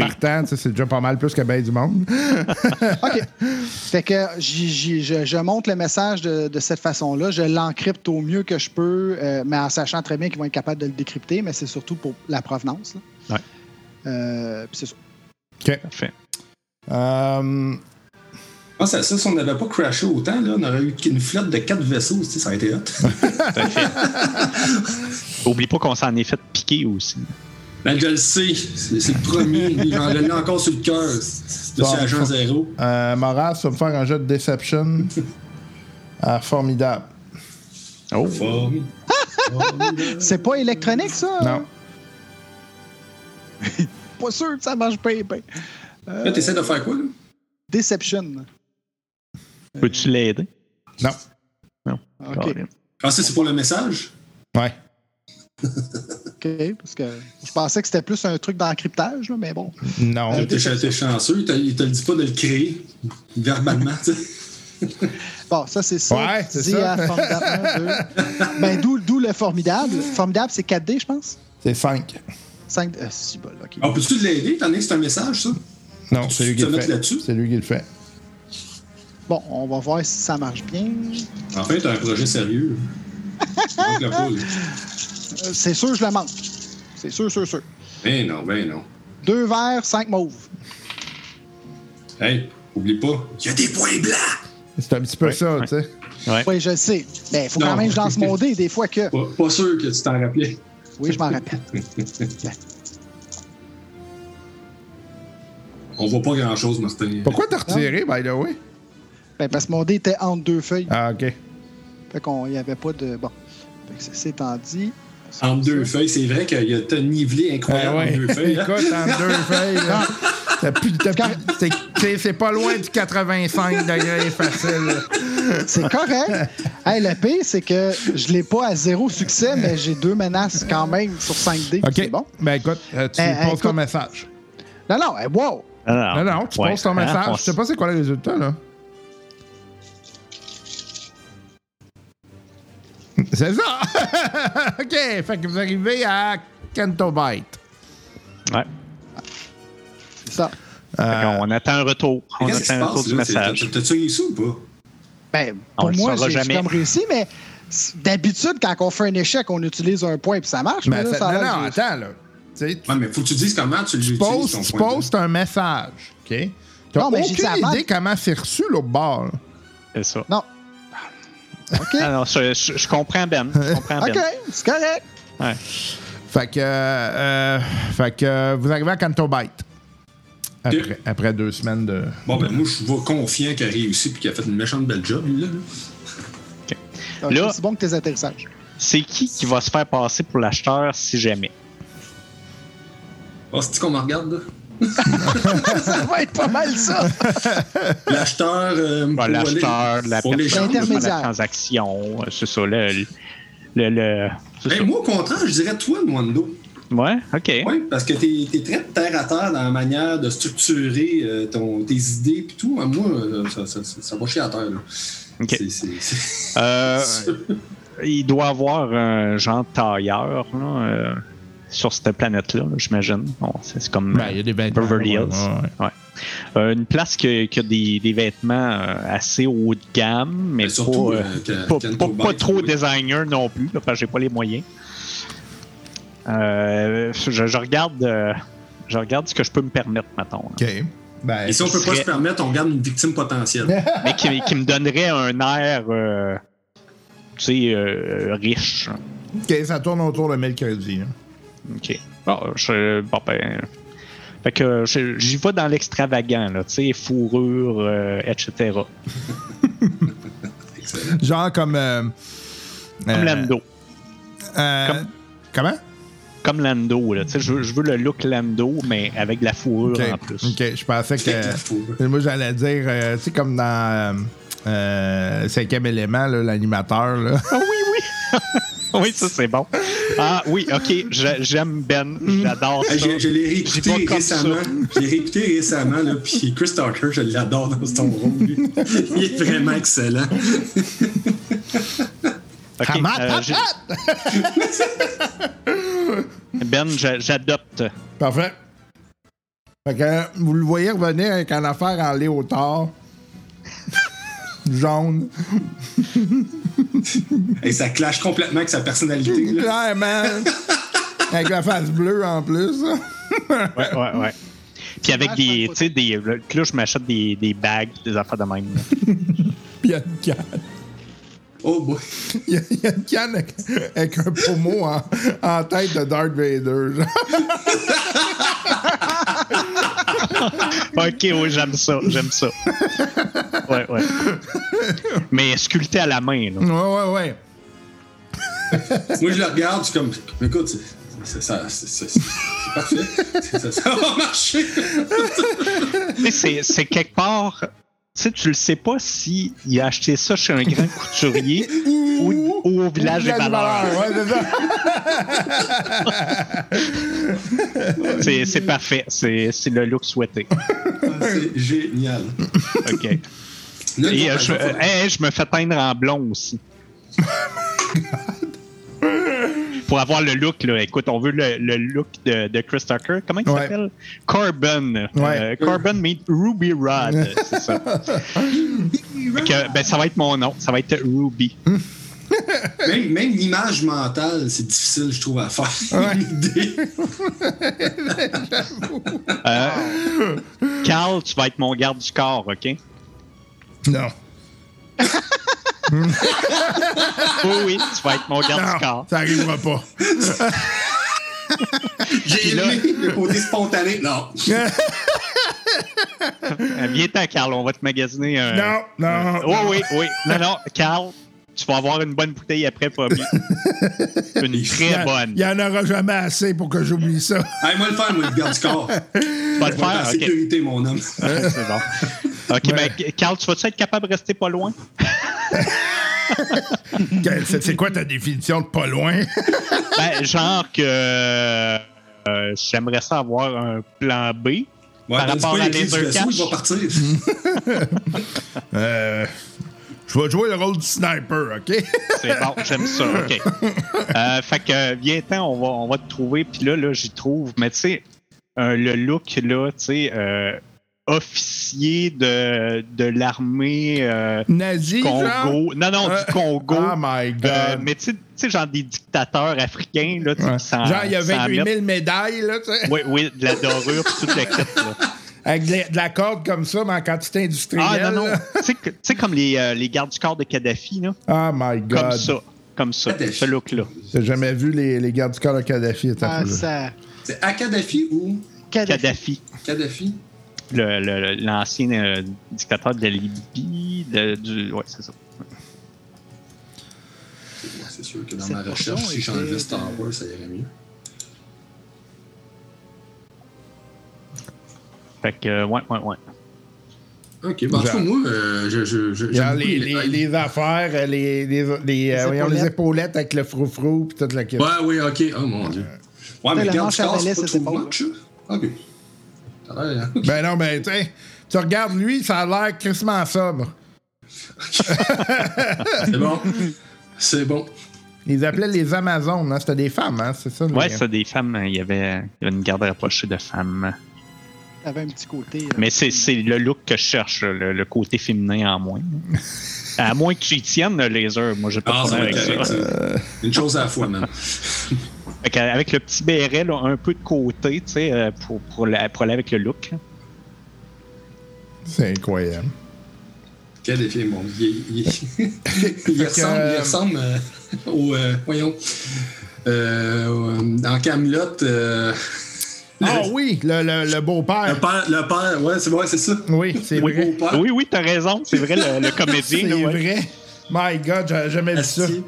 sais, c'est déjà pas mal plus que bien du monde. OK. Fait que je, je monte le message de, de cette façon-là. Je l'encrypte au mieux que je peux, euh, mais en sachant très bien qu'ils vont être capables de le décrypter, mais c'est surtout pour la provenance. là. Ouais. Euh, puis c'est ça. OK. Parfait. Euh, pense à ça, si on n'avait pas crashé autant, là, on aurait eu une flotte de quatre vaisseaux, tu sais, ça aurait été hot. Oublie pas qu'on s'en est fait piquer aussi. Ben, je le sais, c'est le premier, j'en ai encore sur le cœur. Je Bon. suis agent zéro. euh, Moras, tu vas me faire un jeu de Deception. Ah, formidable. Oh. Formidable. C'est pas électronique, ça? Non. Pas sûr que ça marche pas bien. Là, t'essaies de faire quoi, là? Deception. Peux-tu l'aider? Non. OK. Ah, ça, c'est pour le message? Ouais. OK. Parce que je pensais que c'était plus un truc d'encryptage, là, mais bon. Non. Euh, T'es t'es chanceux, il te, il te le dit pas de le créer verbalement, tu sais. Bon, ça, c'est ça. Ouais, c'est ça. à Formidable 1, 2. Ben, d'où, d'où le Formidable. Formidable, c'est 4D, je pense? C'est 5. 5 euh, si, bon, OK. Ah, peux-tu l'aider, étant donné que c'est un message, ça? Non, c'est lui qui le fait. là-dessus? C'est lui qui le fait. Bon, on va voir si ça marche bien. Enfin, t'as un projet sérieux. Euh, c'est sûr, je le manque. C'est sûr, sûr, sûr. Ben non, ben non. Deux verts, cinq mauves. Hey, oublie pas, il y a des points blancs! C'est un petit peu Ouais, ça, ouais. tu sais. Oui, je le sais. Mais il faut quand même que je lance mon dé, des fois que. Pas, pas sûr que tu t'en rappelais. Oui, je m'en rappelle. On voit pas grand-chose, Martin. Pourquoi t'as retiré, by the way? Ben, parce que mon dé était entre deux feuilles. Ah, OK. Fait qu'on n'y avait pas de. Bon. Fait que c'est- étant dit. Entre deux feuilles, c'est vrai qu'il y a un nivelé incroyable ouais. entre deux feuilles. hein? Écoute, en deux feuilles, là. T'as plus, t'as plus- c'est- pas loin du 85 degrés facile. C'est correct. hey, le pire, c'est que je l'ai pas à zéro succès, mais j'ai deux menaces quand même sur 5D. OK. C'est bon. Ben écoute, euh, tu Ben, poses écoute- ton message. Non, non, hey, wow! Non, non, tu Ouais. poses ton Hein, message. on Je sais pas c'est quoi le résultat, là. C'est ça! OK, fait que vous arrivez à Cantobite. Ouais. C'est ça. Qu'on- on attend un retour. On attend un retour du message. t'as- T'as-tu réussi ou pas? Ben, On pour le moi, saura j'ai comme réussi, mais d'habitude, quand on fait un échec, on utilise un point puis ça marche. Mais Mais là, ça- non, non, attends, là. Tu Ouais, mais faut que tu dises comment tu l'utilises. tu postes un message, OK? T'as aucune idée comment c'est reçu, l'autre bord. C'est ça. Non. OK. Ah non, je, je- je comprends Ben. Je comprends OK, Ben. c'est correct. Ouais. Fait que, euh, fait que vous arrivez à Cantobite. Après, Ok. après deux semaines de. Bon, ben, moi, je vois confiant qu'il a réussi et qu'il a fait une méchante belle job, lui, là. Ah, Là- C'est bon que tes atterrissages. C'est qui qui va se faire passer pour l'acheteur si jamais? Ah, c'est-tu qu'on me regarde, là? Ça va être pas mal, ça. L'acheteur. euh, Bah, L'acheteur, la personne l'échange. qui fait la transaction, euh, c'est ça, le... le, le- ça. moi, au contraire, je dirais toi, Nwando. Ouais, OK. Oui, parce que t'es es très terre à terre dans la manière de structurer euh, ton, tes idées et tout. Moi, ça, ça, ça, ça va chier à terre. Là. OK. C'est- c'est- c'est- Euh, il doit avoir un genre de tailleur là, euh, sur cette planète-là, là, j'imagine. Bon, c'est comme Ben, il y a des vêtements. Beverly Hills. ouais, ouais. Euh, une place qui, qui a des, des vêtements euh, assez haut de gamme, mais Mais surtout, pas, euh, trop oui. designer non plus, là, parce que j'ai pas les moyens. Euh, je, je regarde, euh, je regarde ce que je peux me permettre, maintenant. OK. Ben, Et si on peut pas se permettre, on garde une victime potentielle. mais qui, qui me donnerait un air, euh, tu sais, euh, riche. OK, ça tourne autour de 1000 crédits. hein. Ok. Bon, je, bon ben. Fait que j'y vais dans l'extravagant, là, tu sais, fourrure, euh, etc. Genre comme. euh, Comme euh, Lando. euh, Comme- Comment? Comme Lando, là. Tu sais, je, veux- je veux le look Lando, mais avec de la fourrure en plus. ok, je pensais Avec la que. Moi, j'allais dire, euh, tu sais, comme dans. Euh, euh, cinquième élément, là, l'animateur, là. Ah oui, oui. oui, ça, c'est bon. Ah oui, OK. J'aime Ben. J'adore ça. je, je l'ai réécouté récemment. Je l'ai réécouté récemment, là, puis Chris Tucker, je l'adore dans son rôle. lui. Il est vraiment excellent. OK, Comment euh, j'ai- Ben, j'a- j'adopte. Parfait. Fait que vous le voyez revenir avec une affaire en léotard. Jaune. Et ça clash complètement avec sa personnalité. là. Clairement. avec la face bleue en plus. Ouais, ouais, ouais. Puis avec Ah, des, tu sais, des, là, je m'achète des, des bagues, des affaires de même. Puis il y a une canne. Oh boy. Il y a, il y a une canne avec, avec un pommeau en, en tête de Darth Vader. OK, oui, j'aime ça, j'aime ça. Ouais, ouais. Mais sculpté à la main, là. Ouais, ouais, ouais. Moi, je le regarde, je suis comme, écoute, c'est- c'est ça, c'est c'est- c'est parfait. Ça, ça va marcher. C'est quelque part. Tu sais, tu le sais pas si il a acheté ça chez un grand couturier ou, ou au village des valeurs. Ouais, c'est parfait. C'est c'est le look souhaité. Ah, C'est génial. OK. Et euh, je, euh, hey, je me fais peindre en blond aussi. Pour avoir le look, là. Écoute, on veut le, le look de, de Chris Tucker. Comment il Ouais. s'appelle? Carbon. Ouais. Euh, Carbon meet Ruby Rod. C'est ça. Que, ben, ça va être mon nom. Ça va être Ruby. Même, même l'image mentale, c'est difficile, je trouve, à faire. Ouais. L'idée. Euh, Carl, tu vas être mon garde du corps, OK? Non. Oui, oui, tu vas être mon garde du Non, corps. ça arrivera pas. J'ai aimé le côté spontané. Non. Euh, Viens-t'en, Carl, on va te magasiner un. Non, non. Oui, oui, oui. Non, non, Carl, tu vas avoir une bonne bouteille après, Bobby. Une très bonne. Il y en aura jamais assez pour que j'oublie ça. Allez, moi le faire, moi, le garde du corps. Tu vas le en faire? OK. sécurité, mon homme. C'est bon. OK, ben, Carl, tu vas-tu être capable de rester pas loin? C'est quoi ta définition de pas loin? Ben, genre que euh, j'aimerais ça avoir un plan B. Ouais, Par rapport à les il va partir. Euh, je vais jouer le rôle du sniper, OK? C'est bon, j'aime ça. OK. Euh, fait que, viens-t'en, on va, on va te trouver. Puis là, là j'y trouve. Mais tu sais, euh, le look, là, tu sais, euh, officier de, de l'armée euh, Nazi, genre? Congo. Non, non, Euh, du Congo. Oh my God. Euh, mais tu sais- tu sais, genre des dictateurs africains, là, tu sais, Ouais. Genre, il y a s'en 28 mettent. 000 médailles, là, tu sais. Oui, oui, de la dorure, puis toute la kit, là. Avec de la- de la corde comme ça, mais en quantité industrielle. Ah, non, non. Tu sais que- tu sais, comme les, euh, les gardes du corps de Kadhafi, là. Oh my God. Comme ça. Comme ça. Kadhafi. Ce look-là. J'ai jamais vu les, les gardes du corps de Kadhafi. Ah, ça. C'est à Kadhafi ou? Kadhafi. Kadhafi. Kadhafi? Le- le- l'ancien euh, dictateur de la Libye. de- du, ouais, c'est ça. C'est sûr que dans Cette ma recherche, si j'enlevais Star Wars, ça irait mieux. Fait que, euh, ouais, ouais, ouais. Ok, en tout cas, Genre- moi, euh, je, je, les, les les, affaires, euh, les, les, les, euh, voyons, les épaulettes. épaulettes avec le froufrou puis toute la kit. Ouais, oui, ok. Oh mon dieu. Ouais, mais à corps, balai, c'est pas trop much, ça? Ok. Ben non, ben, tu sais, tu regardes lui, ça a l'air crissement sobre. C'est bon. C'est bon. Ils appelaient les Amazones, hein? C'était des femmes, hein? C'est ça? Ouais, les- c'est des femmes. Il y avait, il y avait une garde rapprochée de femmes. avait un petit côté. euh, Mais c'est c'est le look que je cherche, le, le côté féminin en moins. À moins que tu y tiennes le laser. Moi, j'ai pas Ah, de ça problème avec ça. correct, ça. Une chose à la fois, man. Avec le petit béret, là, un peu de côté, tu sais, euh, pour, pour, la- pour aller avec le look. C'est incroyable. Quel effet, mon. Il, il, il, que, ressemble, euh, il ressemble euh, au. euh, voyons. Euh, dans Camelot. Euh, Ah le, oui, le, le, le le beau-père. père, le père, ouais, c'est vrai, c'est ça. Oui, c'est Le vrai. beau-père. Oui, oui, t'as raison. C'est vrai, le, le comédien. C'est ouais. vrai. My God, j'avais jamais vu ça. Asti.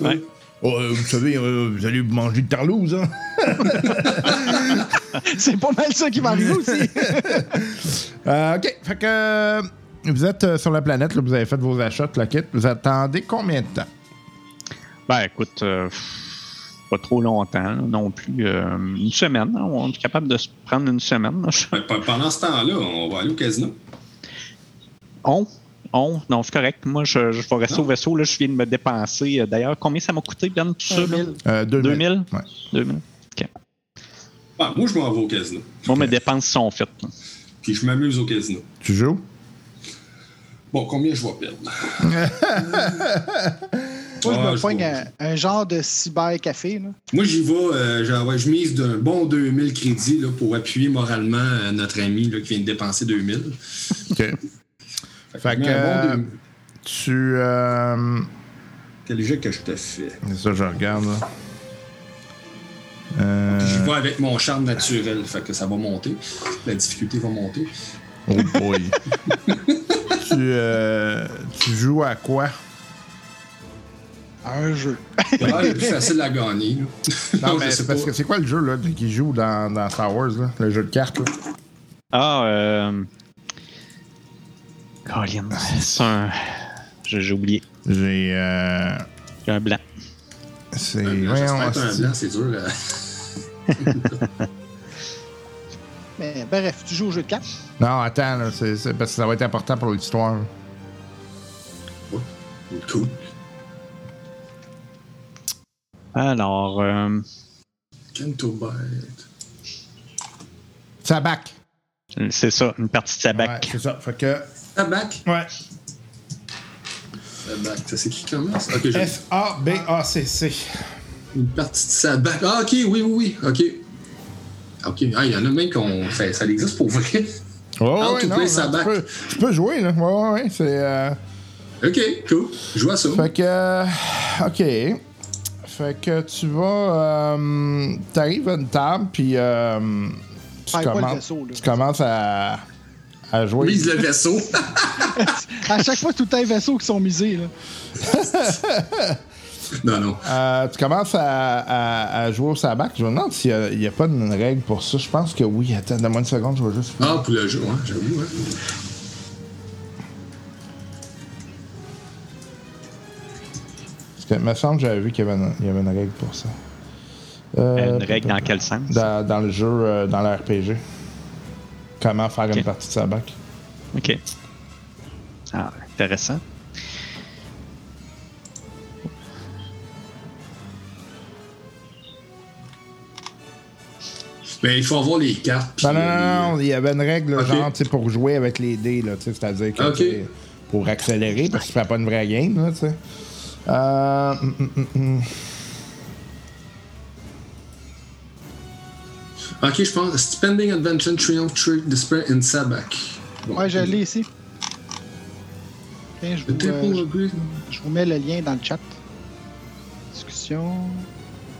Ouais. Oh, euh, vous savez, euh, vous allez manger de tarlouse, hein? C'est pas mal ça qui va arriver aussi. Euh, OK. Fait que euh, vous êtes sur la planète, là, vous avez fait vos achats, la kit. Vous attendez combien de temps? Ben, écoute, euh, pas trop longtemps non plus. euh, une semaine, hein, on est capable de se prendre une semaine. là. Pe- Pendant ce temps-là, on va aller au casino. On, on, non, c'est correct. Moi, je, je vais rester Non. au vaisseau. Là, je viens de me dépenser. euh, D'ailleurs, combien ça m'a coûté, Ben, tout ça? là? 2000. Euh, 2000. 2000? Ouais. 2000. Ah, moi, je m'en vais au casino. Moi, mes dépenses sont faites. là. Puis je m'amuse au casino. Tu joues? Bon, combien je vais perdre? Moi, je Ah, me vois. un, un genre de cyber-café. là. Moi, j'y vais, euh, genre, ouais, je mise d'un bon 2000 crédits là, pour appuyer moralement euh, notre ami là, qui vient de dépenser 2000. OK. Fait je que, bon euh, 2000. Tu. Euh, Quel jet que je te fais? c'est ça, je regarde, là. Euh, J'y vais avec mon charme naturel, fait que ça va monter. La difficulté va monter. oh boy. tu, euh, tu joues à quoi? Un jeu. Le plus facile à gagner. là. Non, je mais c'est parce pas. que c'est quoi le jeu là, qui joue dans, dans Star Wars, là, le jeu de cartes? Là? Ah, euh. Colin, c'est un. J'ai oublié. J'ai. Euh, J'ai un blanc. c'est. Un blanc, c'est- blanc, c'est dur. à- Mais bref, tu joues au jeu de cartes? Non, attends, là, parce que ça va être important pour l'histoire. Cool. Alors, euh. Sabac. c'est ça, une partie de Ouais, sabac. c'est ça. Fait que. Tabac? Ouais. Tabac. Ça s'écrit comment ça? Ok, j'ai S-A-B-A-C-C. une partie de sabac. Ah, ok, oui, oui, oui. Ok. Ok. Ah, il y en a même qu'on. Ça, ça existe pour vrai. Oh, How ouais, to non, play non, Sabac. Tu peux, tu peux jouer, là. Ouais, ouais, ouais. C'est. euh, Ok, cool. Je joue à ça. Fait que. euh, OK. Fait que tu vas. Euh, T'arrives à une table, puis. Euh, tu, le commences, vaisseau, tu commences à, à jouer. Mise le vaisseau. À chaque fois, tout un vaisseau qui sont misés. Là. non, non. Euh, tu commences à, à- à jouer au sabac. Je me demande s'il n'y a, pas une règle pour ça. Je pense que oui. Attends, donne-moi une seconde, je vais juste. Ah, pour le jeu, hein, j'avoue. Hein. Parce que, il me semble que j'avais vu qu'il y, avait une- il y avait une règle pour ça. Euh, Une règle dans quel sens? dans, dans le jeu, euh, dans le RPG. Comment faire une partie de sabac. OK. Ah, intéressant. Mais il faut avoir les cartes. Non, non, non, non, il y avait une règle, Ok. genre, tu sais, pour jouer avec les dés, là, tu sais, c'est-à-dire que, pour accélérer, parce que tu fais pas une vraie game, là, tu sais. Euh, hum, hum, hum, Ok, je pense. Spending Adventure Triumph Trick Display in Sabac. Bon. Ouais, je l'ai ici. Je Le vous, euh, je- je vous mets le lien dans le chat. Discussion.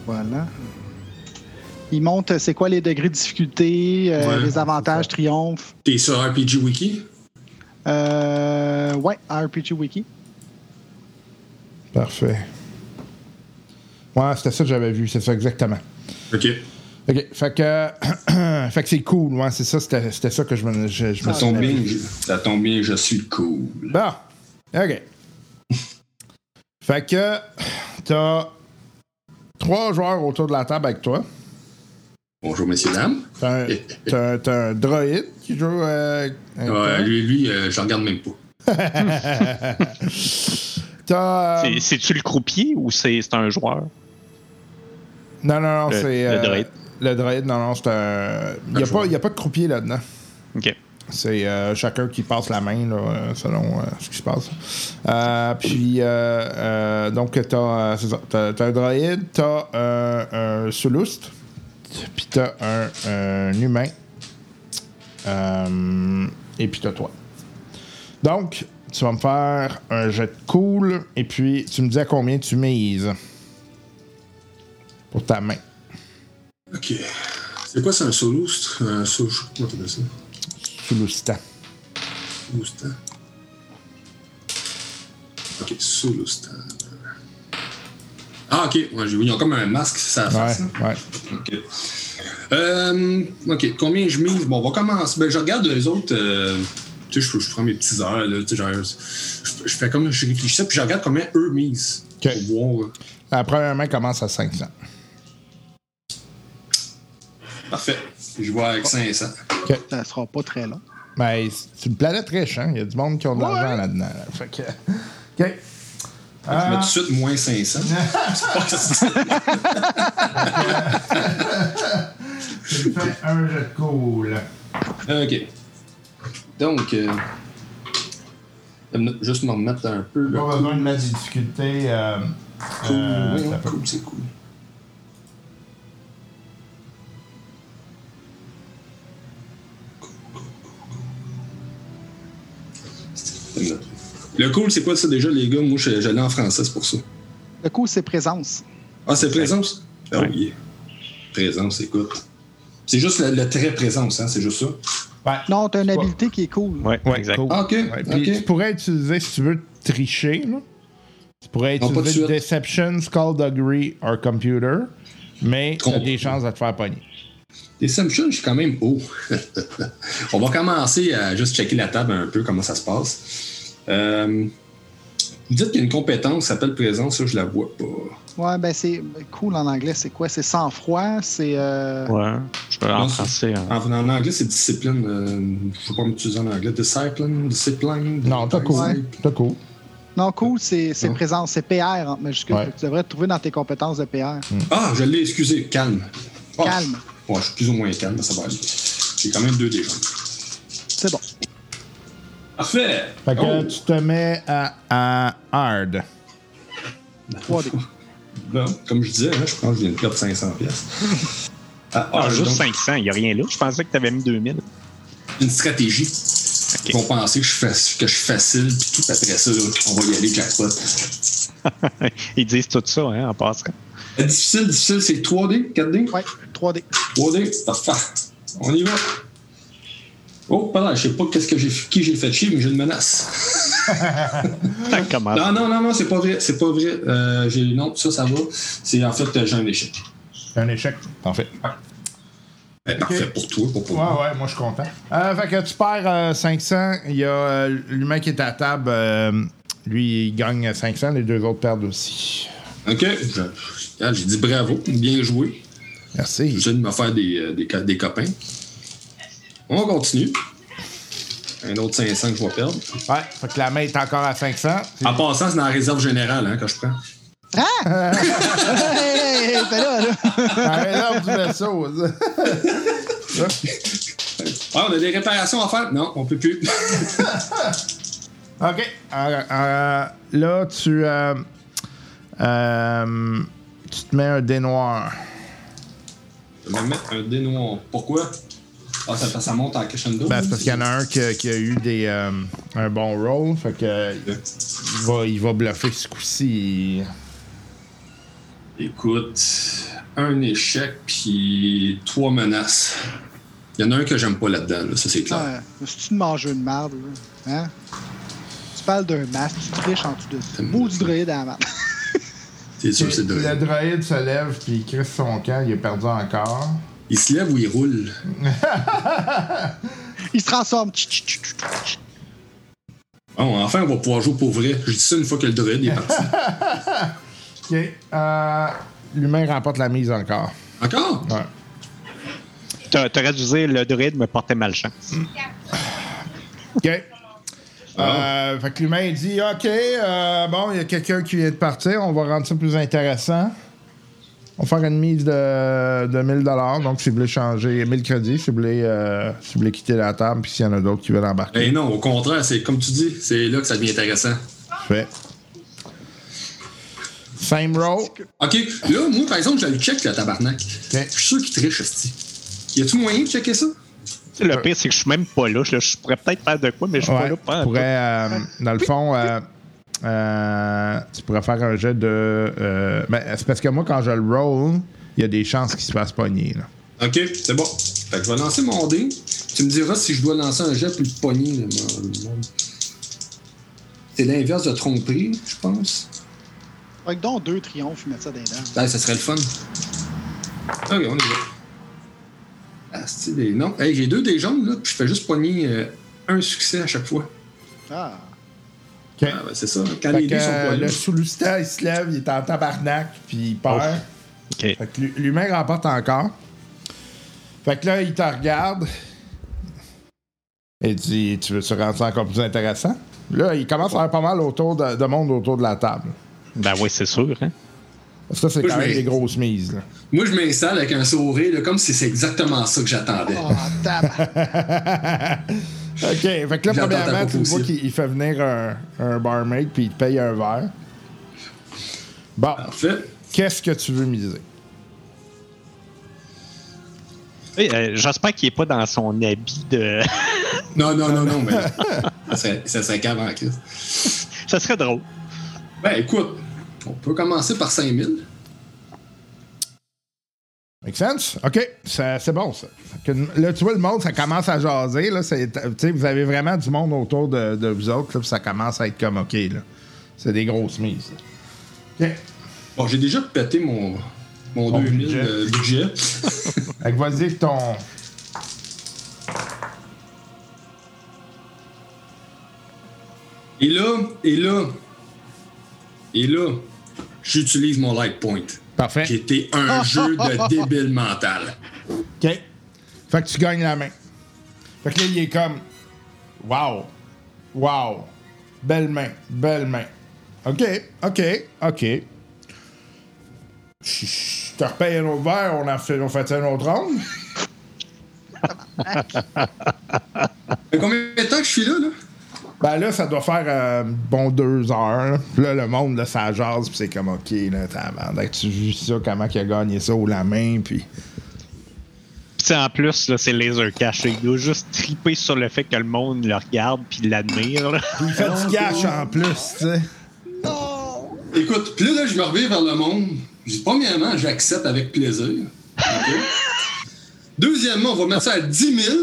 Voilà. Il montre euh, c'est quoi les degrés de difficulté, euh, Ouais, les avantages, triomphes. T'es sur RPG Wiki? Euh, ouais, RPG Wiki. Parfait. Ouais, c'était ça que j'avais vu, c'est ça exactement. Ok. OK, fait que, fait que c'est cool, ouais, c'est ça, c'était c'était ça que je me, je, je me Ça tombe bien, je- ça tombe bien, je suis cool. Bon, OK. fait que, t'as trois joueurs autour de la table avec toi. Bonjour, messieurs, dames. T'as un, t'as un- t'as un droïde qui joue euh. Ouais, lui, lui euh, je le regarde même pas. T'as... euh, C'est- C'est-tu le croupier ou c'est c'est un joueur? non, non, non, Le- c'est... le euh, droïde. Le droïde, non, non, c'est un... Il n'y a, pas- y a pas de croupier là-dedans. OK. C'est euh, chacun qui passe la main, là, selon euh, ce qui se passe. Euh, puis, donc, t'as, t'as, t'as un droïde, t'as un, un Sulust, puis t'as un, un humain, et puis t'as toi. Donc, tu vas me faire un jet de cool, et puis tu me dis à combien tu mises pour ta main. Ok. C'est quoi, c'est un solo? c'est Un solo, comment t'appelles ça? Sulustan. Sulustan. Ok. Sulustan. Ah, ok. Ouais, ils ont comme un masque sur la Ouais, face. hein. ouais. Ok. Euh, ok, combien je mise? Bon, on va commencer. Ben, je regarde les autres. euh, tu sais, je, je prends mes petites heures, là. Tu sais, genre, je, je fais comme je réfléchissais, puis je regarde combien eux misent. Ok. Pour voir. La première main commence à 500. Parfait. Je vois avec 500. Ça sera pas très long. Ben, c'est une planète riche, hein? Il y a du monde qui ont de l'argent là-dedans. là. Fait que. OK. Je mets tout de suite moins 500. C'est pas que c'est- Tu fais un jeu de cool. ok. Donc, euh, je vais juste me remettre un peu. Pas besoin de mettre des difficultés. Euh, Cool, euh, oui, cool, c'est cool. Le cool, c'est quoi ça déjà, les gars? Moi, je- j'allais en français, c'est pour ça. Le coup, c'est présence. Ah, c'est présence? Ah oui. Présence, écoute. C'est juste le, le trait présence, hein? C'est juste ça? Ouais. Non, t'as une Ouais. habilité qui est cool. Ouais, Ouais, exact. cool. Ah, puis. Tu pourrais utiliser, si tu veux tricher, là, tu pourrais Non, pas de utiliser. Deception, Skullduggery or Computer, mais tu as des chances de te faire pogner. Deception, je suis quand même haut. On va commencer à juste checker la table un peu, comment ça se passe. Euh, vous dites qu'il y a une compétence qui s'appelle présence, ça, je la vois pas. Ouais, ben c'est cool en anglais, c'est quoi? C'est sang-froid, c'est. euh, Ouais. Je peux en Non, français. hein. En, en anglais, c'est discipline. euh, je ne pas m'utiliser en anglais. Discipline, discipline. Non, t'as cool. Ouais. T'as cool. Non, cool, c'est présence, c'est PR en majuscule. Ouais. Tu devrais te trouver dans tes compétences de PR. Ah, je l'ai, excusez, calme. Ah, Calme. Ouais, je suis plus ou moins calme, mais ça va aller. J'ai quand même deux déjà. C'est bon. Parfait. Fait que Oh. tu te mets à, à hard. 3D. Bon, comme je disais, hein, je pense que je viens de perdre 500 pièces. Ah, Ah, ah, juste donc, 500, il n'y a rien là. Je pensais que tu avais mis 2000. une stratégie. Ok. Ils vont penser que je, fasse, que je suis facile, puis tout après ça, on va y aller jackpot. Ils disent tout ça, hein, en passant. Euh, Difficile, difficile, c'est 3D, 4D? Ouais, 3D. 3D, parfait. On y va. Oh, pardon, je sais pas qu'est-ce que j'ai, qui j'ai fait chier, mais j'ai une menace. Comment? Non, non, non, non, c'est pas vrai, c'est pas vrai. Euh, j'ai, non, ça, ça va. C'est en fait, euh, j'ai un échec. Un échec, en fait. Ben, Parfait pour toi, pour Ouais, moi. ouais, moi je suis content. Euh, fait que tu perds euh, 500. Il y a euh, l'humain qui est à la table. euh, lui, il gagne 500. Les deux autres perdent aussi. Ok, je- regarde, j'ai dit bravo, bien joué. Merci. J'essaie de me faire des, euh, des, co- des copains. On continue. Un autre 500 que je vais perdre. Ouais, fait que la main est encore à 500. En passant, c'est dans la réserve générale hein, que je prends. hey, hey, hey, t'es là, là. La réserve du vaisseau. ça. Ah, on a des réparations à faire? Non, on peut plus. OK. Euh, euh, là, tu, euh, euh, tu te mets un dé noir. Je vais me mettre un dé noir. Pourquoi? Ah, ça, ça monte en crescendo. Ben, c'est parce qu'il y en a un qui, a- qui a eu des, euh, un bon roll. Fait que il va, il va bluffer ce coup-ci. Écoute, un échec puis trois menaces. Il y en a un que j'aime pas là-dedans, là, ça c'est clair. Ouais, de manger une marde, là? Hein? Tu parles d'un masque, tu triches en dessous de ça. Beau du droïde à la marde. C'est sûr, c'est Le droïde se lève puis il crisse son camp. Il est perdu encore. Il se lève ou il roule? Il se transforme. Bon, enfin, on va pouvoir jouer pour vrai. Je dis ça une fois que le droïde est parti. OK. Euh, L'humain remporte la mise encore. Encore? Ouais. T'a- T'aurais dû dire le druide me portait malchance. OK. Euh, fait que l'humain il dit OK, euh, bon, il y a quelqu'un qui vient de partir, on va rendre ça plus intéressant. On va faire une mise de, de 1000 donc si vous voulez changer 1000 crédits, si vous voulez, euh, si vous voulez quitter la table, puis s'il y en a d'autres qui veulent embarquer. Eh non, au contraire, c'est comme tu dis, c'est là que ça devient intéressant. Fait. Same roll. OK, là, moi, par exemple, je le check, le tabarnak. Je suis sûr qu'il triche, esti. Y a-tu moyen de checker ça? Sais, Le pire, c'est que je suis même pas là. Je, je pourrais peut-être faire de quoi, mais je suis pas là. Pas tu pourrais, euh, dans le fond, euh, euh, tu pourrais faire un jet de. euh, ben, c'est parce que moi, quand je le roll, il y a des chances qu'il se fasse pogner. Là. OK, c'est bon. Fait que je vais lancer mon dé. Tu me diras si je dois lancer un jet plus de pogner. C'est l'inverse de tromperie, je pense. Avec donc deux triomphes, mettre ça dans les dents. Ah, ça serait le fun. Ok, on est là. Ah, c'est des. Non. Hey, j'ai deux des jaunes, là, puis je fais juste poigner euh, un succès à chaque fois. Ah. OK. Ah, ben, c'est ça. Quand Fait les dés sont pas là. le sous-lustan, il se lève, il est en tabarnak, puis il perd. OK. Fait que l'hu- l'humain remporte encore. Fait que là, il te regarde. Et dit Tu veux-tu rendre ça encore plus intéressant? Là, il commence à avoir pas mal autour de, de monde autour de la table. Ben oui, c'est sûr. Hein? Parce que ça, c'est Moi, quand je même des grosses mises. là. Moi, je m'installe avec un sourire, là, comme si c'est exactement ça que j'attendais. Oh. OK. Fait que là, premièrement, tu vois qu'il il fait venir un, un barmaid, puis il te paye un verre. Bon, Parfait. qu'est-ce que tu veux miser? Hey, euh, J'espère qu'il n'est pas dans son habit de. Non, non, non, non, mais ça serait, ça serait qu'avant, Chris. ça serait drôle. Ben, écoute, on peut commencer par 5000. Make sense? OK, c'est bon, ça. Que là, tu vois, le monde, ça commence à jaser. Là, C'est- tu sais, vous avez vraiment du monde autour de, de vous autres, là, puis ça commence à être comme OK. C'est des grosses mises. là. OK. Bon, j'ai déjà pété mon, mon Ton 2000 budget. de budget. Fait que vas-y ton. Et là, et là, et là, j'utilise mon light point, qui Parfait. était un jeu de débile mental. OK. Fait que tu gagnes la main. Fait que là, il est comme. Wow. Wow. Belle main. Belle main. OK. OK. OK. Je je te repaye un autre verre, on en fait, on fait un autre fait combien de temps que je suis là, là? Ben là, ça doit faire euh, bon deux heures. là. Puis là, le monde, là, ça jase, puis c'est comme OK, là, tabarnak, tu vu ça, comment il a gagné ça au la main, puis. Puis en plus, là, c'est laser caché. Il doit juste triper sur le fait que le monde le regarde puis l'admire. il fait du cash en plus, tu sais. Écoute, puis là, je me reviens vers le monde. Je dis, premièrement, j'accepte avec plaisir. Deuxièmement, on va mettre ça à 10 000.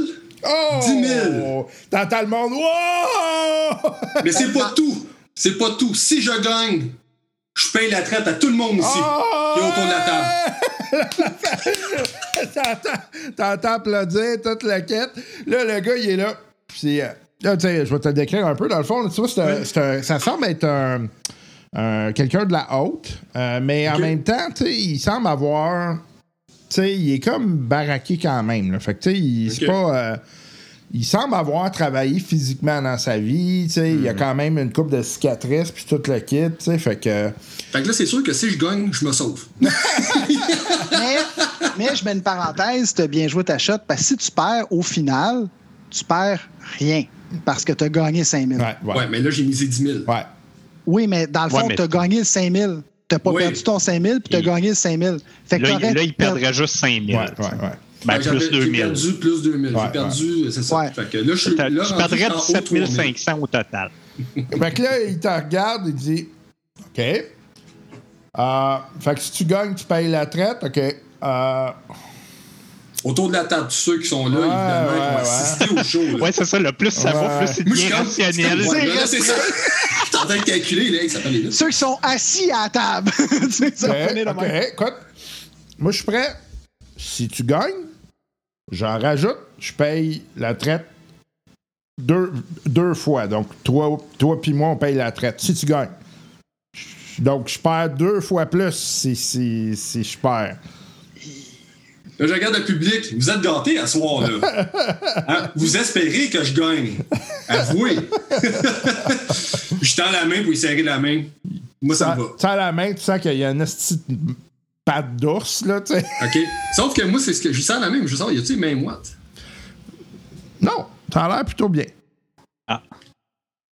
Oh! 10 000. T'entends le monde, wow! Mais c'est pas tout. C'est pas tout. Si je gagne, je paye la traite à tout le monde ici Oh! qui est autour de la table. T'entends- applaudir toute la quête. Là, le gars, il est là. Puis, euh, là, tu sais, je vais te le décrire un peu. Dans le fond, tu vois, c'est un- c'est un- ça semble être un, un- quelqu'un de la haute, euh, mais en même temps, tu sais, il semble avoir sais, il est comme baraqué quand même. Fait que, tu sais, il, pas. Euh, il semble avoir travaillé physiquement dans sa vie, tu sais. A hmm. quand même une coupe de cicatrices, puis tout le kit, tu sais. Fait que. Euh, fait que là, c'est sûr que si je gagne, je me sauve. mais, je mets une parenthèse, t'as bien joué ta shot, parce que si tu perds au final, tu perds rien, parce que t'as gagné 5 000. Ouais, mais là, j'ai misé 10 000. Ouais. Oui, mais dans le fond, ouais, mais... t'as gagné 5 000. T'as pas oui. perdu ton 5 000 puis t'as il... gagné le 5 000. Fait que là, il, là, il perdrait juste 5 000. Ouais, ouais, ouais. Ben, ben, plus 2000. perdu plus 2000. Ouais, j'ai perdu, ouais. c'est ça. Ouais. Fait que là, je, là, je perdrais 7500 au total. fait que là, il te regarde, il dit OK. Euh, fait que si tu gagnes, tu payes la traite. OK. Euh, Autour de la table, tous ceux qui sont là, Ouais, évidemment, qui ouais, vont ouais. assister au show. là. Ouais, c'est ça. Le plus ça va, plus c'est bien rationnel. Ça. Je suis en train de calculer, là, ça fait les Ceux qui sont assis à la table. tu sais, ça va OK, finir de OK. même. Écoute, moi, je suis prêt. Si tu gagnes, j'en rajoute, je paye la traite deux, deux fois. Donc, toi, toi puis moi, on paye la traite. Si tu gagnes. Donc, je perds deux fois plus si, si, si je perds. Là, je regarde le public. Vous êtes gâtés à ce soir-là. Hein? Vous espérez que je gagne. Avouez. je tends la main pour lui serrer la main. Moi, ça me va. Tu sens la main, tu sens qu'il y a une petite patte d'ours, là, tu sais. OK? Sauf que moi, c'est ce que je sers la main, mais je sens, y a-tu une main moite? Non, ça a l'air plutôt bien.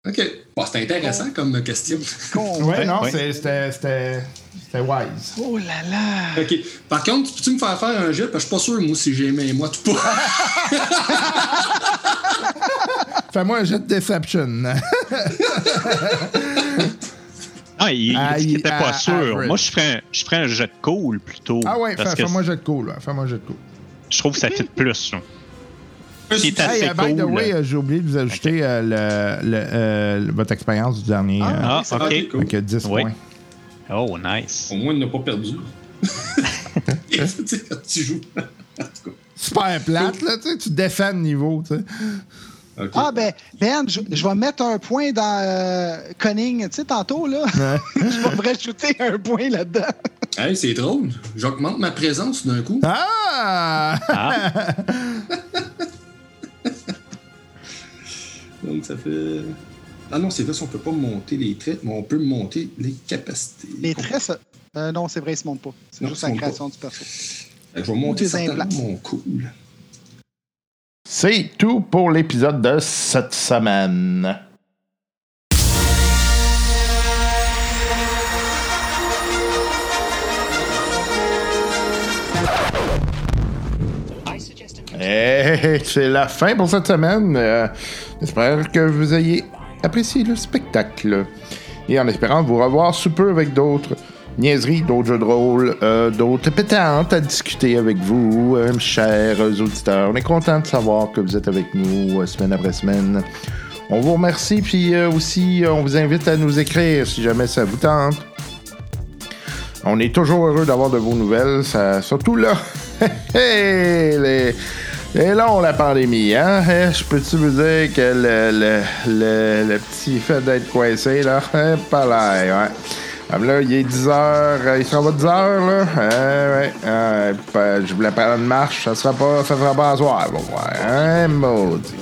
OK. Bon, c'est intéressant comme question. Ouais, non, ouais. c'est- c'était c'était- c'était wise. Oh là là. OK. Par contre, peux-tu me faire faire un jet? Parce que je suis pas sûr, moi, si j'ai mains moites ou pas. Fais-moi un jet de Deception. Ah, il, il Ah, dit qu'il il- était pas sûr. average. Moi, je ferais, un, je ferais un jet de cool plutôt. ah ouais, fais-moi un jet de cool. là. Fais-moi un jet de cool. je trouve que ça fit plus. là. Qui est assez Hey, by the way, euh, j'ai oublié de vous ajouter euh, le, le, euh, votre expérience du dernier. euh, ah, Ah, ok. cool. avec euh, 10 Oui. points. Oh, nice. Au moins, il n'a pas perdu. Tu sais, quand tu joues. En tout cas. Super plate, là, tu sais, tu défends le niveau, tu sais. Ah, ben, Ben, je, je vais mettre un point dans euh, Conning. Tu sais, tantôt, là, je vais me rajouter un point là-dedans. Hey, c'est drôle. J'augmente ma présence d'un coup. Ah! Ah, Donc, ça fait. Ah non, c'est vrai, on peut pas monter les traits, mais on peut monter les capacités. Les traits, ça- euh, non, c'est vrai, ils se montent pas. C'est Non, juste la création du perso. Je vais monter certainement mon cool. C'est tout pour l'épisode de cette semaine. Et c'est la fin pour cette semaine. Euh, J'espère que vous ayez apprécié le spectacle. Et en espérant vous revoir sous peu avec d'autres niaiseries, d'autres jeux de rôle, euh, d'autres pétantes à discuter avec vous, euh, chers auditeurs. On est content de savoir que vous êtes avec nous euh, semaine après semaine. On vous remercie, puis aussi, on vous invite à nous écrire si jamais ça vous tente. On est toujours heureux d'avoir de vos nouvelles, ça, surtout là. Les, les longs, la pandémie, hein? Eh, Je peux-tu vous dire que le, le, le, le petit fait d'être coincé, là, eh, pas l'air, ouais. Comme là, il est 10 heures, euh, il sera pas 10 heures, là. Eh, ouais, euh, je voulais prendre une marche, ça sera pas, ça sera pas à soir, bon, ouais, hein, maudit.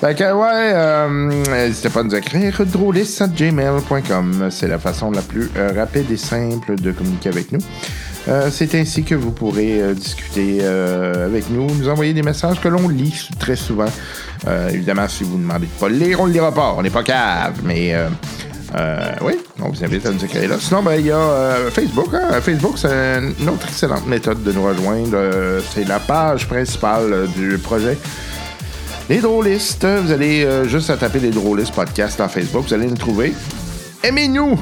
Fait que, ouais, euh, n'hésitez pas à nous écrire drôliste.gmail.com. C'est la façon la plus euh, rapide et simple de communiquer avec nous. Euh, c'est ainsi que vous pourrez euh, discuter euh, avec nous, nous envoyer des messages que l'on lit très souvent. Évidemment, si vous demandez de pas le lire, on le lira pas. On n'est pas cave, mais oui, on vous invite à nous écrire là. Sinon, ben, il y a Facebook. hein. Facebook, c'est une autre excellente méthode de nous rejoindre. C'est la page principale du projet. Les drôlistes, vous allez juste à taper les drôlistes podcast dans Facebook, vous allez nous trouver. Aimez-nous,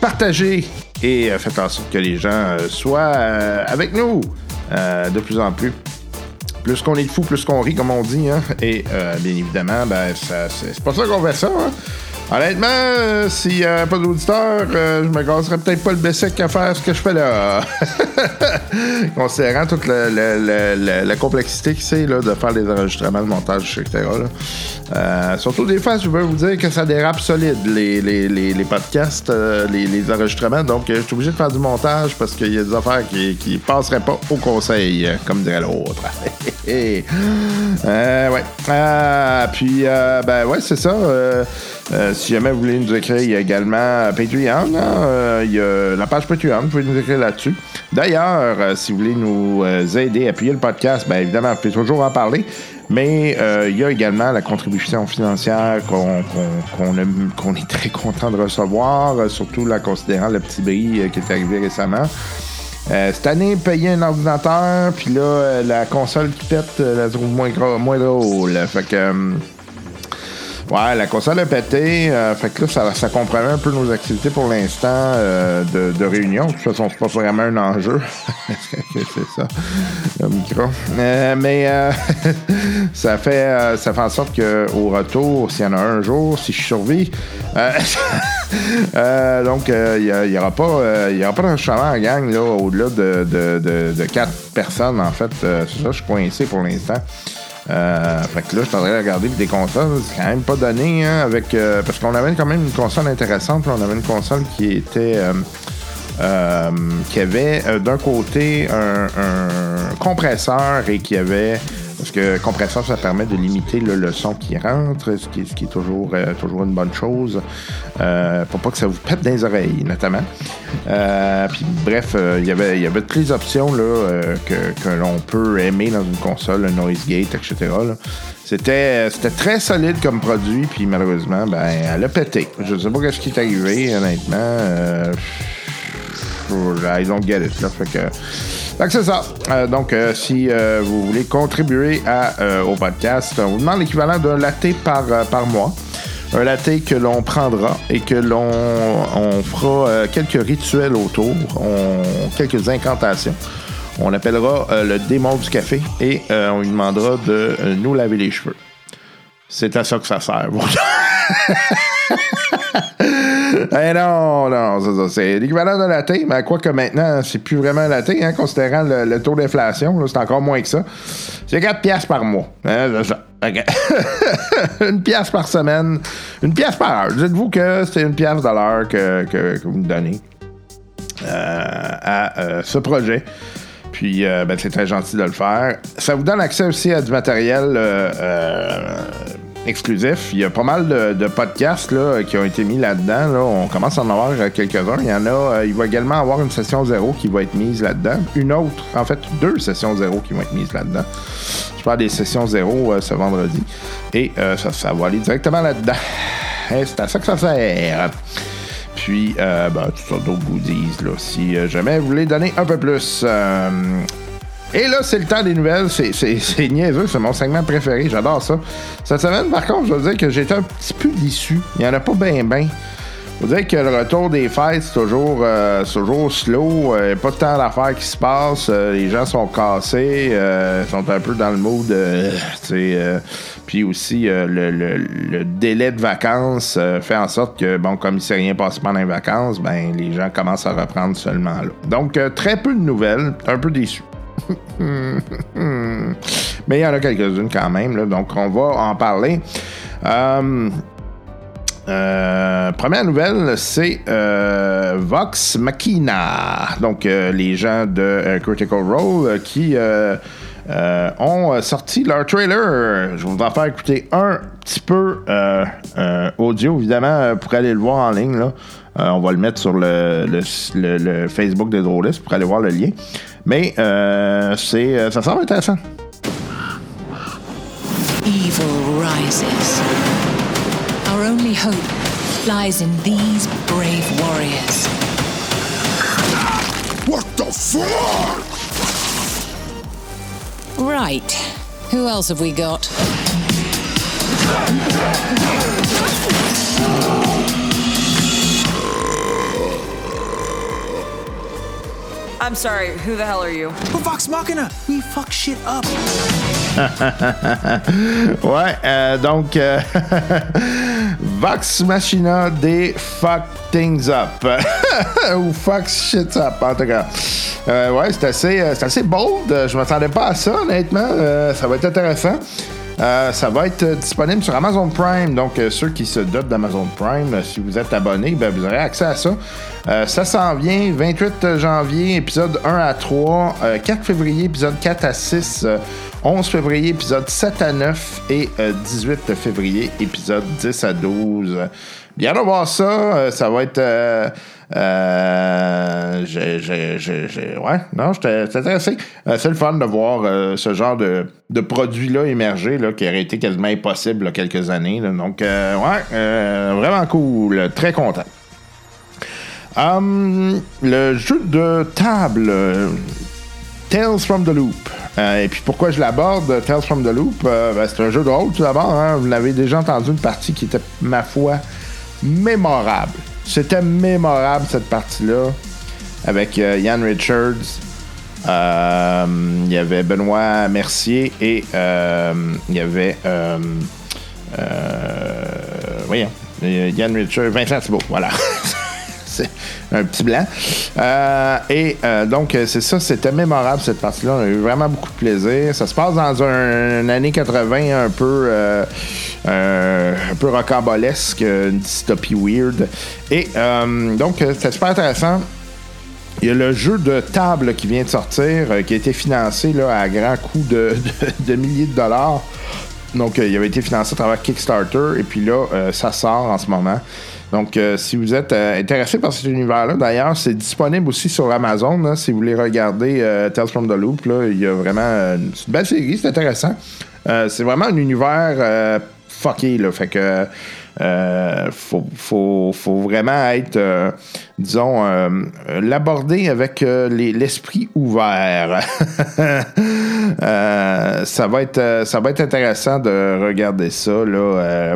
partagez et euh, faites en sorte que les gens euh, soient euh, avec nous de plus en plus. Plus qu'on est de fous, plus qu'on rit, comme on dit. Hein? Et bien évidemment, ben, c'est pas ça qu'on fait ça. Hein? Honnêtement, euh, s'il n'y avait pas d'auditeurs, euh, je me gasserais peut-être pas le Bessic à faire ce que je fais là. Considérant toute la, complexité que c'est de faire les enregistrements, le montage, etc. Euh, surtout des fois, je veux vous dire que ça dérape solide, les, les- podcasts, euh, les, les enregistrements. Donc, je suis obligé de faire du montage parce qu'il y a des affaires qui, qui passeraient pas au conseil, comme dirait l'autre. Ouais. Puis, ben ouais, c'est ça. Euh, si jamais vous voulez nous écrire, il y a également euh, Patreon. hein, euh, il y a la page Patreon, vous pouvez nous écrire là-dessus. D'ailleurs, euh, si vous voulez nous aider, appuyer le podcast, ben évidemment, vous pouvez toujours en parler. Mais il y a également la contribution financière qu'on est très content de recevoir, surtout là, considérant le petit bris qui est arrivé récemment. Euh, cette année, payer un ordinateur, puis là, la console qui pète, la trouve moins, moins drôle. Fait que. Ouais, la console a pété. euh, fait que là, ça, ça un peu nos activités pour l'instant euh, de, de réunion. De toute façon, c'est pas vraiment un enjeu. c'est ça, le micro. Euh, mais ça, fait, ça fait en sorte qu'au retour, s'il y en a un jour, si je survis, donc il n'y aura pas, y pas d'enregistrement en gang là, au-delà de, de, de, de quatre personnes. En fait, c'est ça, je suis coincé pour l'instant. Euh, fait que là, je de regarder des consoles. C'est quand même pas donné, hein, avec. euh, parce qu'on avait quand même une console intéressante. on avait une console qui était. euh, euh, qui avait euh, d'un côté un, un compresseur et qui avait. Parce que compresseur, ça permet de limiter le son qui rentre, ce qui, est toujours, euh, toujours une bonne chose. Euh, pour pas que ça vous pète dans les oreilles, notamment. Euh, puis bref, euh, il y avait- y avait toutes les options là, euh, que, que l'on peut aimer dans une console, le noise gate, etc. là. C'était, c'était très solide comme produit, puis malheureusement, ben, elle a pété. Je sais pas ce qui est arrivé, honnêtement. I don't get it. Là. Fait que c'est ça. Euh, donc, euh, si euh, vous voulez contribuer au podcast, on vous demande l'équivalent d'un latte par, par mois. Un latte que l'on prendra et que l'on on fera quelques rituels autour, quelques incantations. On appellera le démon du café et on lui demandera de nous laver les cheveux. C'est à ça que ça sert. Eh non, non, c'est l'équivalent de la thé, mais quoi que maintenant, c'est plus vraiment la thé, hein, considérant le, taux d'inflation, c'est encore moins que ça. C'est 4 piastres par mois. Hein, une pièce par semaine, une pièce par heure. Dites-vous que c'est une pièce de l'heure que, que, vous me donnez euh, à euh, ce projet. Puis, euh, ben, c'est très gentil de le faire. Ça vous donne accès aussi à du matériel exclusif. Il y a pas mal de, podcasts là, qui ont été mis là-dedans. là. On commence à en avoir euh, quelques-uns. Il y en a. euh, il va également avoir une session zéro qui va être mise là-dedans. Une autre, en fait, deux sessions zéro qui vont être mises là-dedans. Je parle des sessions zéro euh, ce vendredi. Et ça, va aller directement là-dedans. C'est à ça que ça sert. Puis, ben, toutes sortes d'autres goodies, là, si jamais vous voulez donner un peu plus. Euh, et là, c'est le temps des nouvelles. C'est, niaiseux, c'est mon segment préféré. J'adore ça. Cette semaine, par contre, je dois dire que j'étais un petit peu déçu. Il n'y en a pas bien, bien. Faut dire que le retour des fêtes, c'est toujours, euh, toujours slow. Il n'y a pas tant d'affaires qui se passent. Euh, les gens sont cassés. euh, sont un peu dans le mood. euh, euh, puis aussi, euh, le, le- le délai de vacances euh, fait en sorte que, bon, comme il ne s'est rien passé pendant les vacances, ben, les gens commencent à reprendre seulement là. Donc, euh, très peu de nouvelles. Un peu déçu. Mais il y en a quelques-unes quand même, donc on va en parler. Euh, euh, première nouvelle, c'est euh, Vox Machina. Donc, les gens de Critical Role qui ont sorti leur trailer. Je vais vous en faire écouter un petit peu audio, évidemment, pour aller le voir en ligne. On va le mettre sur le, Facebook de Drôlist pour aller voir le lien. Mais euh, c'est, euh, ça semble intéressant. Evil rises. Our only hope lies in these brave warriors. What the fuck? Right. Who else have we got? I'm sorry, who the hell are you? Vox Machina! We fuck shit up! Ouais, euh, donc, euh, Vox Machina des Fuck Things Up. Ou Fuck Shit Up, en tout cas. Euh, ouais, c'est assez, euh, c'est assez bold. Je m'attendais pas à ça, honnêtement. Euh, ça va être intéressant. Euh, ça va être euh, disponible sur Amazon Prime. Donc, euh, ceux qui se dotent d'Amazon Prime, euh, si vous êtes abonné, ben, vous aurez accès à ça. Ça s'en vient 28 janvier, épisode 1 à 3, euh, 4 février, épisode 4 à 6, euh, 11 février, épisode 7 à 9 et euh, 18 février, épisode 10 à 12. Bien de voir ça. euh, ça va être. Euh, euh, j'ai, ouais, non, j'étais intéressé. Euh, c'est le fun de voir ce genre de, de produit-là émerger, là, qui aurait été quasiment impossible il y a quelques années. là. Donc, ouais, vraiment cool. Très content. Hum, le jeu de table. Tales from the Loop. Et puis pourquoi je l'aborde, Tales from the Loop? Ben, C'est un jeu de rôle tout d'abord. hein. Vous l'avez déjà entendu, une partie qui était, ma foi, mémorable. C'était mémorable cette partie-là avec euh, Ian Richards. Euh, Il y avait Benoît Mercier et euh, il y avait. Euh, euh, voyons. Ian Richards, Vincent Thibault, voilà. c'est un petit blanc. Euh, et euh, donc, euh, c'est ça, c'était mémorable cette partie-là. On a eu vraiment beaucoup de plaisir. Ça se passe dans un, une année 80 un peu, un peu rocambolesque, une dystopie weird. Et donc, c'était super intéressant. Il y a le jeu de table qui vient de sortir, qui a été financé à grand coût de, milliers de dollars. Donc, il avait été financé à travers Kickstarter. Et puis là, ça sort en ce moment. Donc, euh, si vous êtes euh, intéressé par cet univers-là, d'ailleurs, c'est disponible aussi sur Amazon. là, si vous voulez regarder euh, Tales from the Loop, là, il y a vraiment euh, une belle série, c'est intéressant. Euh, c'est vraiment un univers euh, fucké, là. Fait que euh, faut, vraiment être, euh, disons, euh, l'aborder avec les- l'esprit ouvert. Ça va être intéressant de regarder ça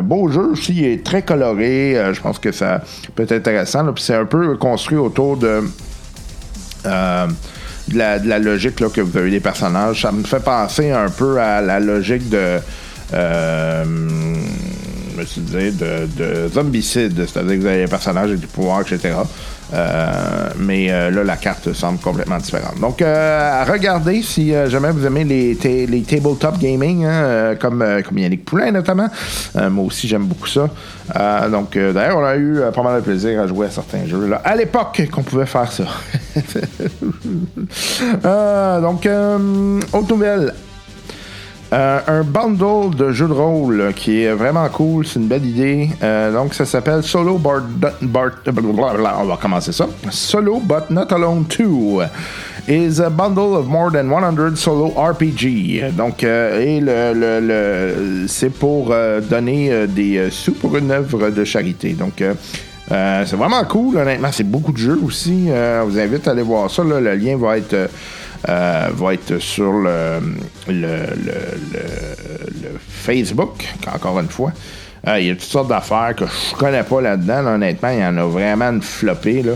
beau jeu aussi, est très coloré. Je pense que ça peut être intéressant. c'est un peu construit autour de la, logique que vous avez des personnages. Ça me fait penser un peu à la logique de. Me suis dit, de, de zombicide, c'est-à-dire que vous avez des personnages avec du pouvoir, etc. Euh, mais euh, là, la carte semble complètement différente. Donc, euh, à regarder si jamais vous aimez les, les tabletop gaming, hein, comme, comme Yannick Poulain notamment. Moi aussi, j'aime beaucoup ça. Donc, d'ailleurs, on a eu pas mal de plaisir à jouer à certains jeux là, à l'époque qu'on pouvait faire ça. Donc, autre nouvelle. Euh, un bundle de jeux de rôle qui est vraiment cool, c'est une belle idée. Euh, donc ça s'appelle Solo Bart, on va commencer ça. Solo but not alone 2 is a bundle of more than 100 solo RPG. Donc euh, et le, le- le- c'est pour donner des sous pour une œuvre de charité. Donc c'est vraiment cool, honnêtement. C'est beaucoup de jeux aussi. Je vous invite à aller voir ça. Le lien va être, euh, va être sur le, le, le- Facebook, encore une fois. Euh, Il y a toutes sortes d'affaires que je connais pas là-dedans. là. honnêtement, il y en a vraiment une flopée. Là.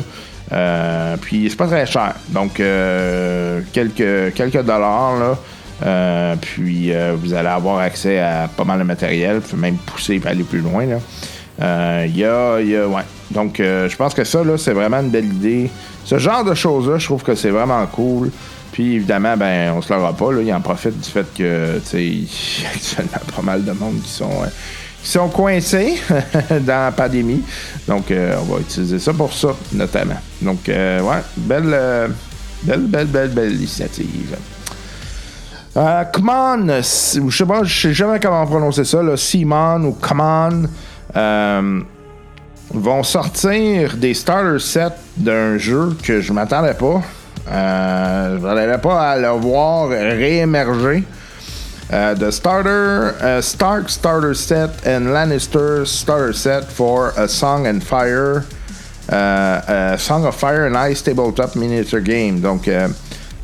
Euh, puis c'est pas très cher. Donc, euh, quelques, quelques dollars. Là. Puis vous allez avoir accès à pas mal de matériel. Pouvez même pousser et aller plus loin. Il y a, y a- ouais. Donc, je pense que ça, là, c'est vraiment une belle idée. Ce genre de choses-là, je trouve que c'est vraiment cool. Puis, évidemment, ben, on se l'aura pas. Là, il en profite du fait que, tu sais, y a actuellement pas mal de monde qui sont, euh, qui sont coincés dans la pandémie. Donc, euh, on va utiliser ça pour ça, notamment. Donc, euh, ouais, belle, belle, belle, belle, belle initiative. Euh, come on, c- je sais pas, je sais jamais comment prononcer ça, là, Simon ou come on, euh, vont sortir des starter sets d'un jeu que je m'attendais pas. Euh, je m'attendais pas à le voir réémerger. Euh, the starter, uh, Stark starter set and Lannister starter set for a Song and Fire, uh, Song of Fire and Ice tabletop miniature game. Donc, euh,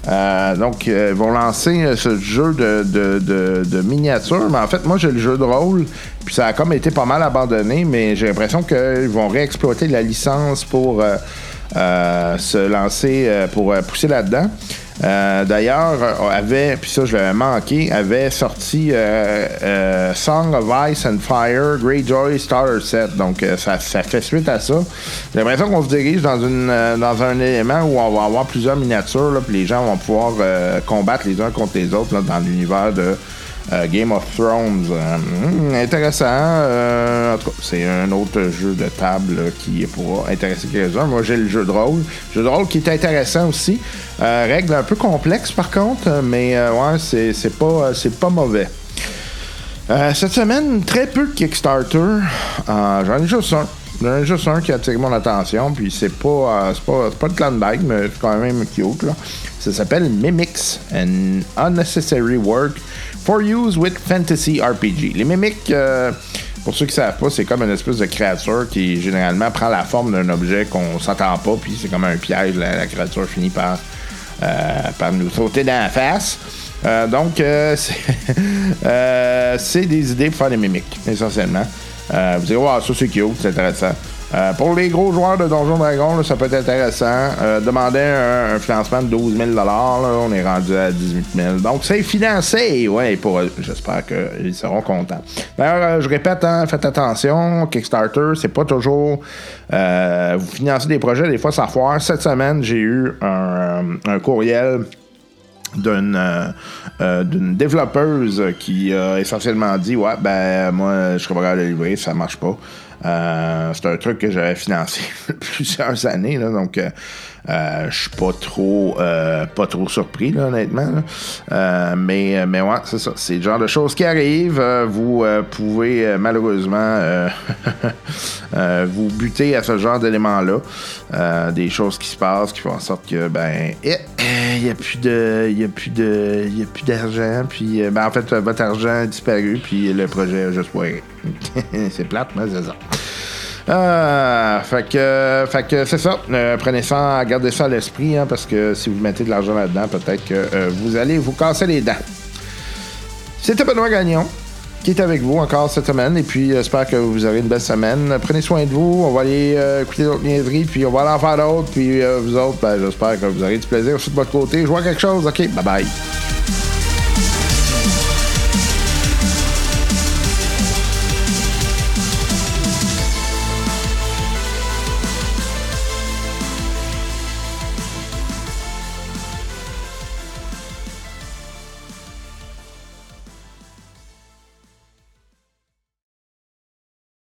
euh, donc euh, ils vont lancer euh, ce jeu de, de, de, de miniature. Mais en fait, moi, j'ai le jeu de rôle, puis ça a comme été pas mal abandonné, mais j'ai l'impression qu'ils vont réexploiter la licence pour euh, euh, se lancer, euh, pour euh, pousser là-dedans. Euh, D'ailleurs, euh, avait, puis ça je l'avais manqué, avait sorti euh, euh, Song of Ice and Fire, Greyjoy Starter Set. Donc euh, ça, ça fait suite à ça. J'ai l'impression qu'on se dirige dans, une, euh, dans un élément où on va avoir plusieurs miniatures, puis les gens vont pouvoir euh, combattre les uns contre les autres là, dans l'univers de euh, Game of Thrones. Euh, intéressant. euh, en tout cas, c'est un autre jeu de table qui pourra intéresser quelques-uns. Moi, j'ai le jeu de rôle. Jeu de rôle qui est intéressant aussi. Règle un peu complexe, par contre, mais ouais, c'est, pas, c'est pas mauvais. Cette semaine, très peu de Kickstarter. J'en ai juste un. J'en ai juste un qui a attiré mon attention, puis c'est pas, c'est pas, pas de clan bag, mais c'est quand même cute. Là. Ça s'appelle Mimics, an Unnecessary Work for Use with Fantasy RPG. Les Mimics, euh, pour ceux qui savent pas, c'est comme une espèce de créature qui généralement prend la forme d'un objet qu'on s'attend pas, puis c'est comme un piège. La, la créature finit par, euh, par nous sauter dans la face. Euh, donc, c'est des idées pour faire des mimiques, essentiellement. Vous direz, wow, ça c'est cute, c'est intéressant. Euh, pour les gros joueurs de Donjon Dragon, ça peut être intéressant. Euh, demandez un, financement de 12 000 là, On est rendu à 18 000 Donc, c'est financé, ouais, pour. J'espère qu'ils seront contents. D'ailleurs, euh, je répète, hein, faites attention. Kickstarter, c'est pas toujours. euh, vous financez des projets, des fois ça foire. Cette semaine, j'ai eu un, courriel d'une développeuse qui a essentiellement dit ouais ben moi je pas capable de livrer ça marche pas Euh, c'est un truc que j'avais financé plusieurs années donc euh, euh, je suis pas trop euh, pas trop surpris honnêtement mais mais ouais c'est ça. C'est le genre de choses qui arrivent. Vous pouvez malheureusement vous buter à ce genre d'éléments là des choses qui se passent qui font en sorte que ben il n'y a plus de il a plus de a plus d'argent puis ben en fait votre argent a disparu puis le projet a juste foiré c'est plate mais c'est ça euh, fait que, que c'est ça. Euh, prenez ça, gardez ça à l'esprit, hein, parce que si vous mettez de l'argent là-dedans, peut-être que euh, vous allez vous casser les dents. C'était Benoît Gagnon. qui est avec vous encore cette semaine. Et puis, j'espère que vous aurez une belle semaine. Prenez soin de vous. On va aller euh, écouter d'autres niaiseries, puis on va aller en faire d'autres. Puis, vous autres, ben, j'espère que vous aurez du plaisir aussi de votre côté. Je vois quelque chose. OK, bye bye.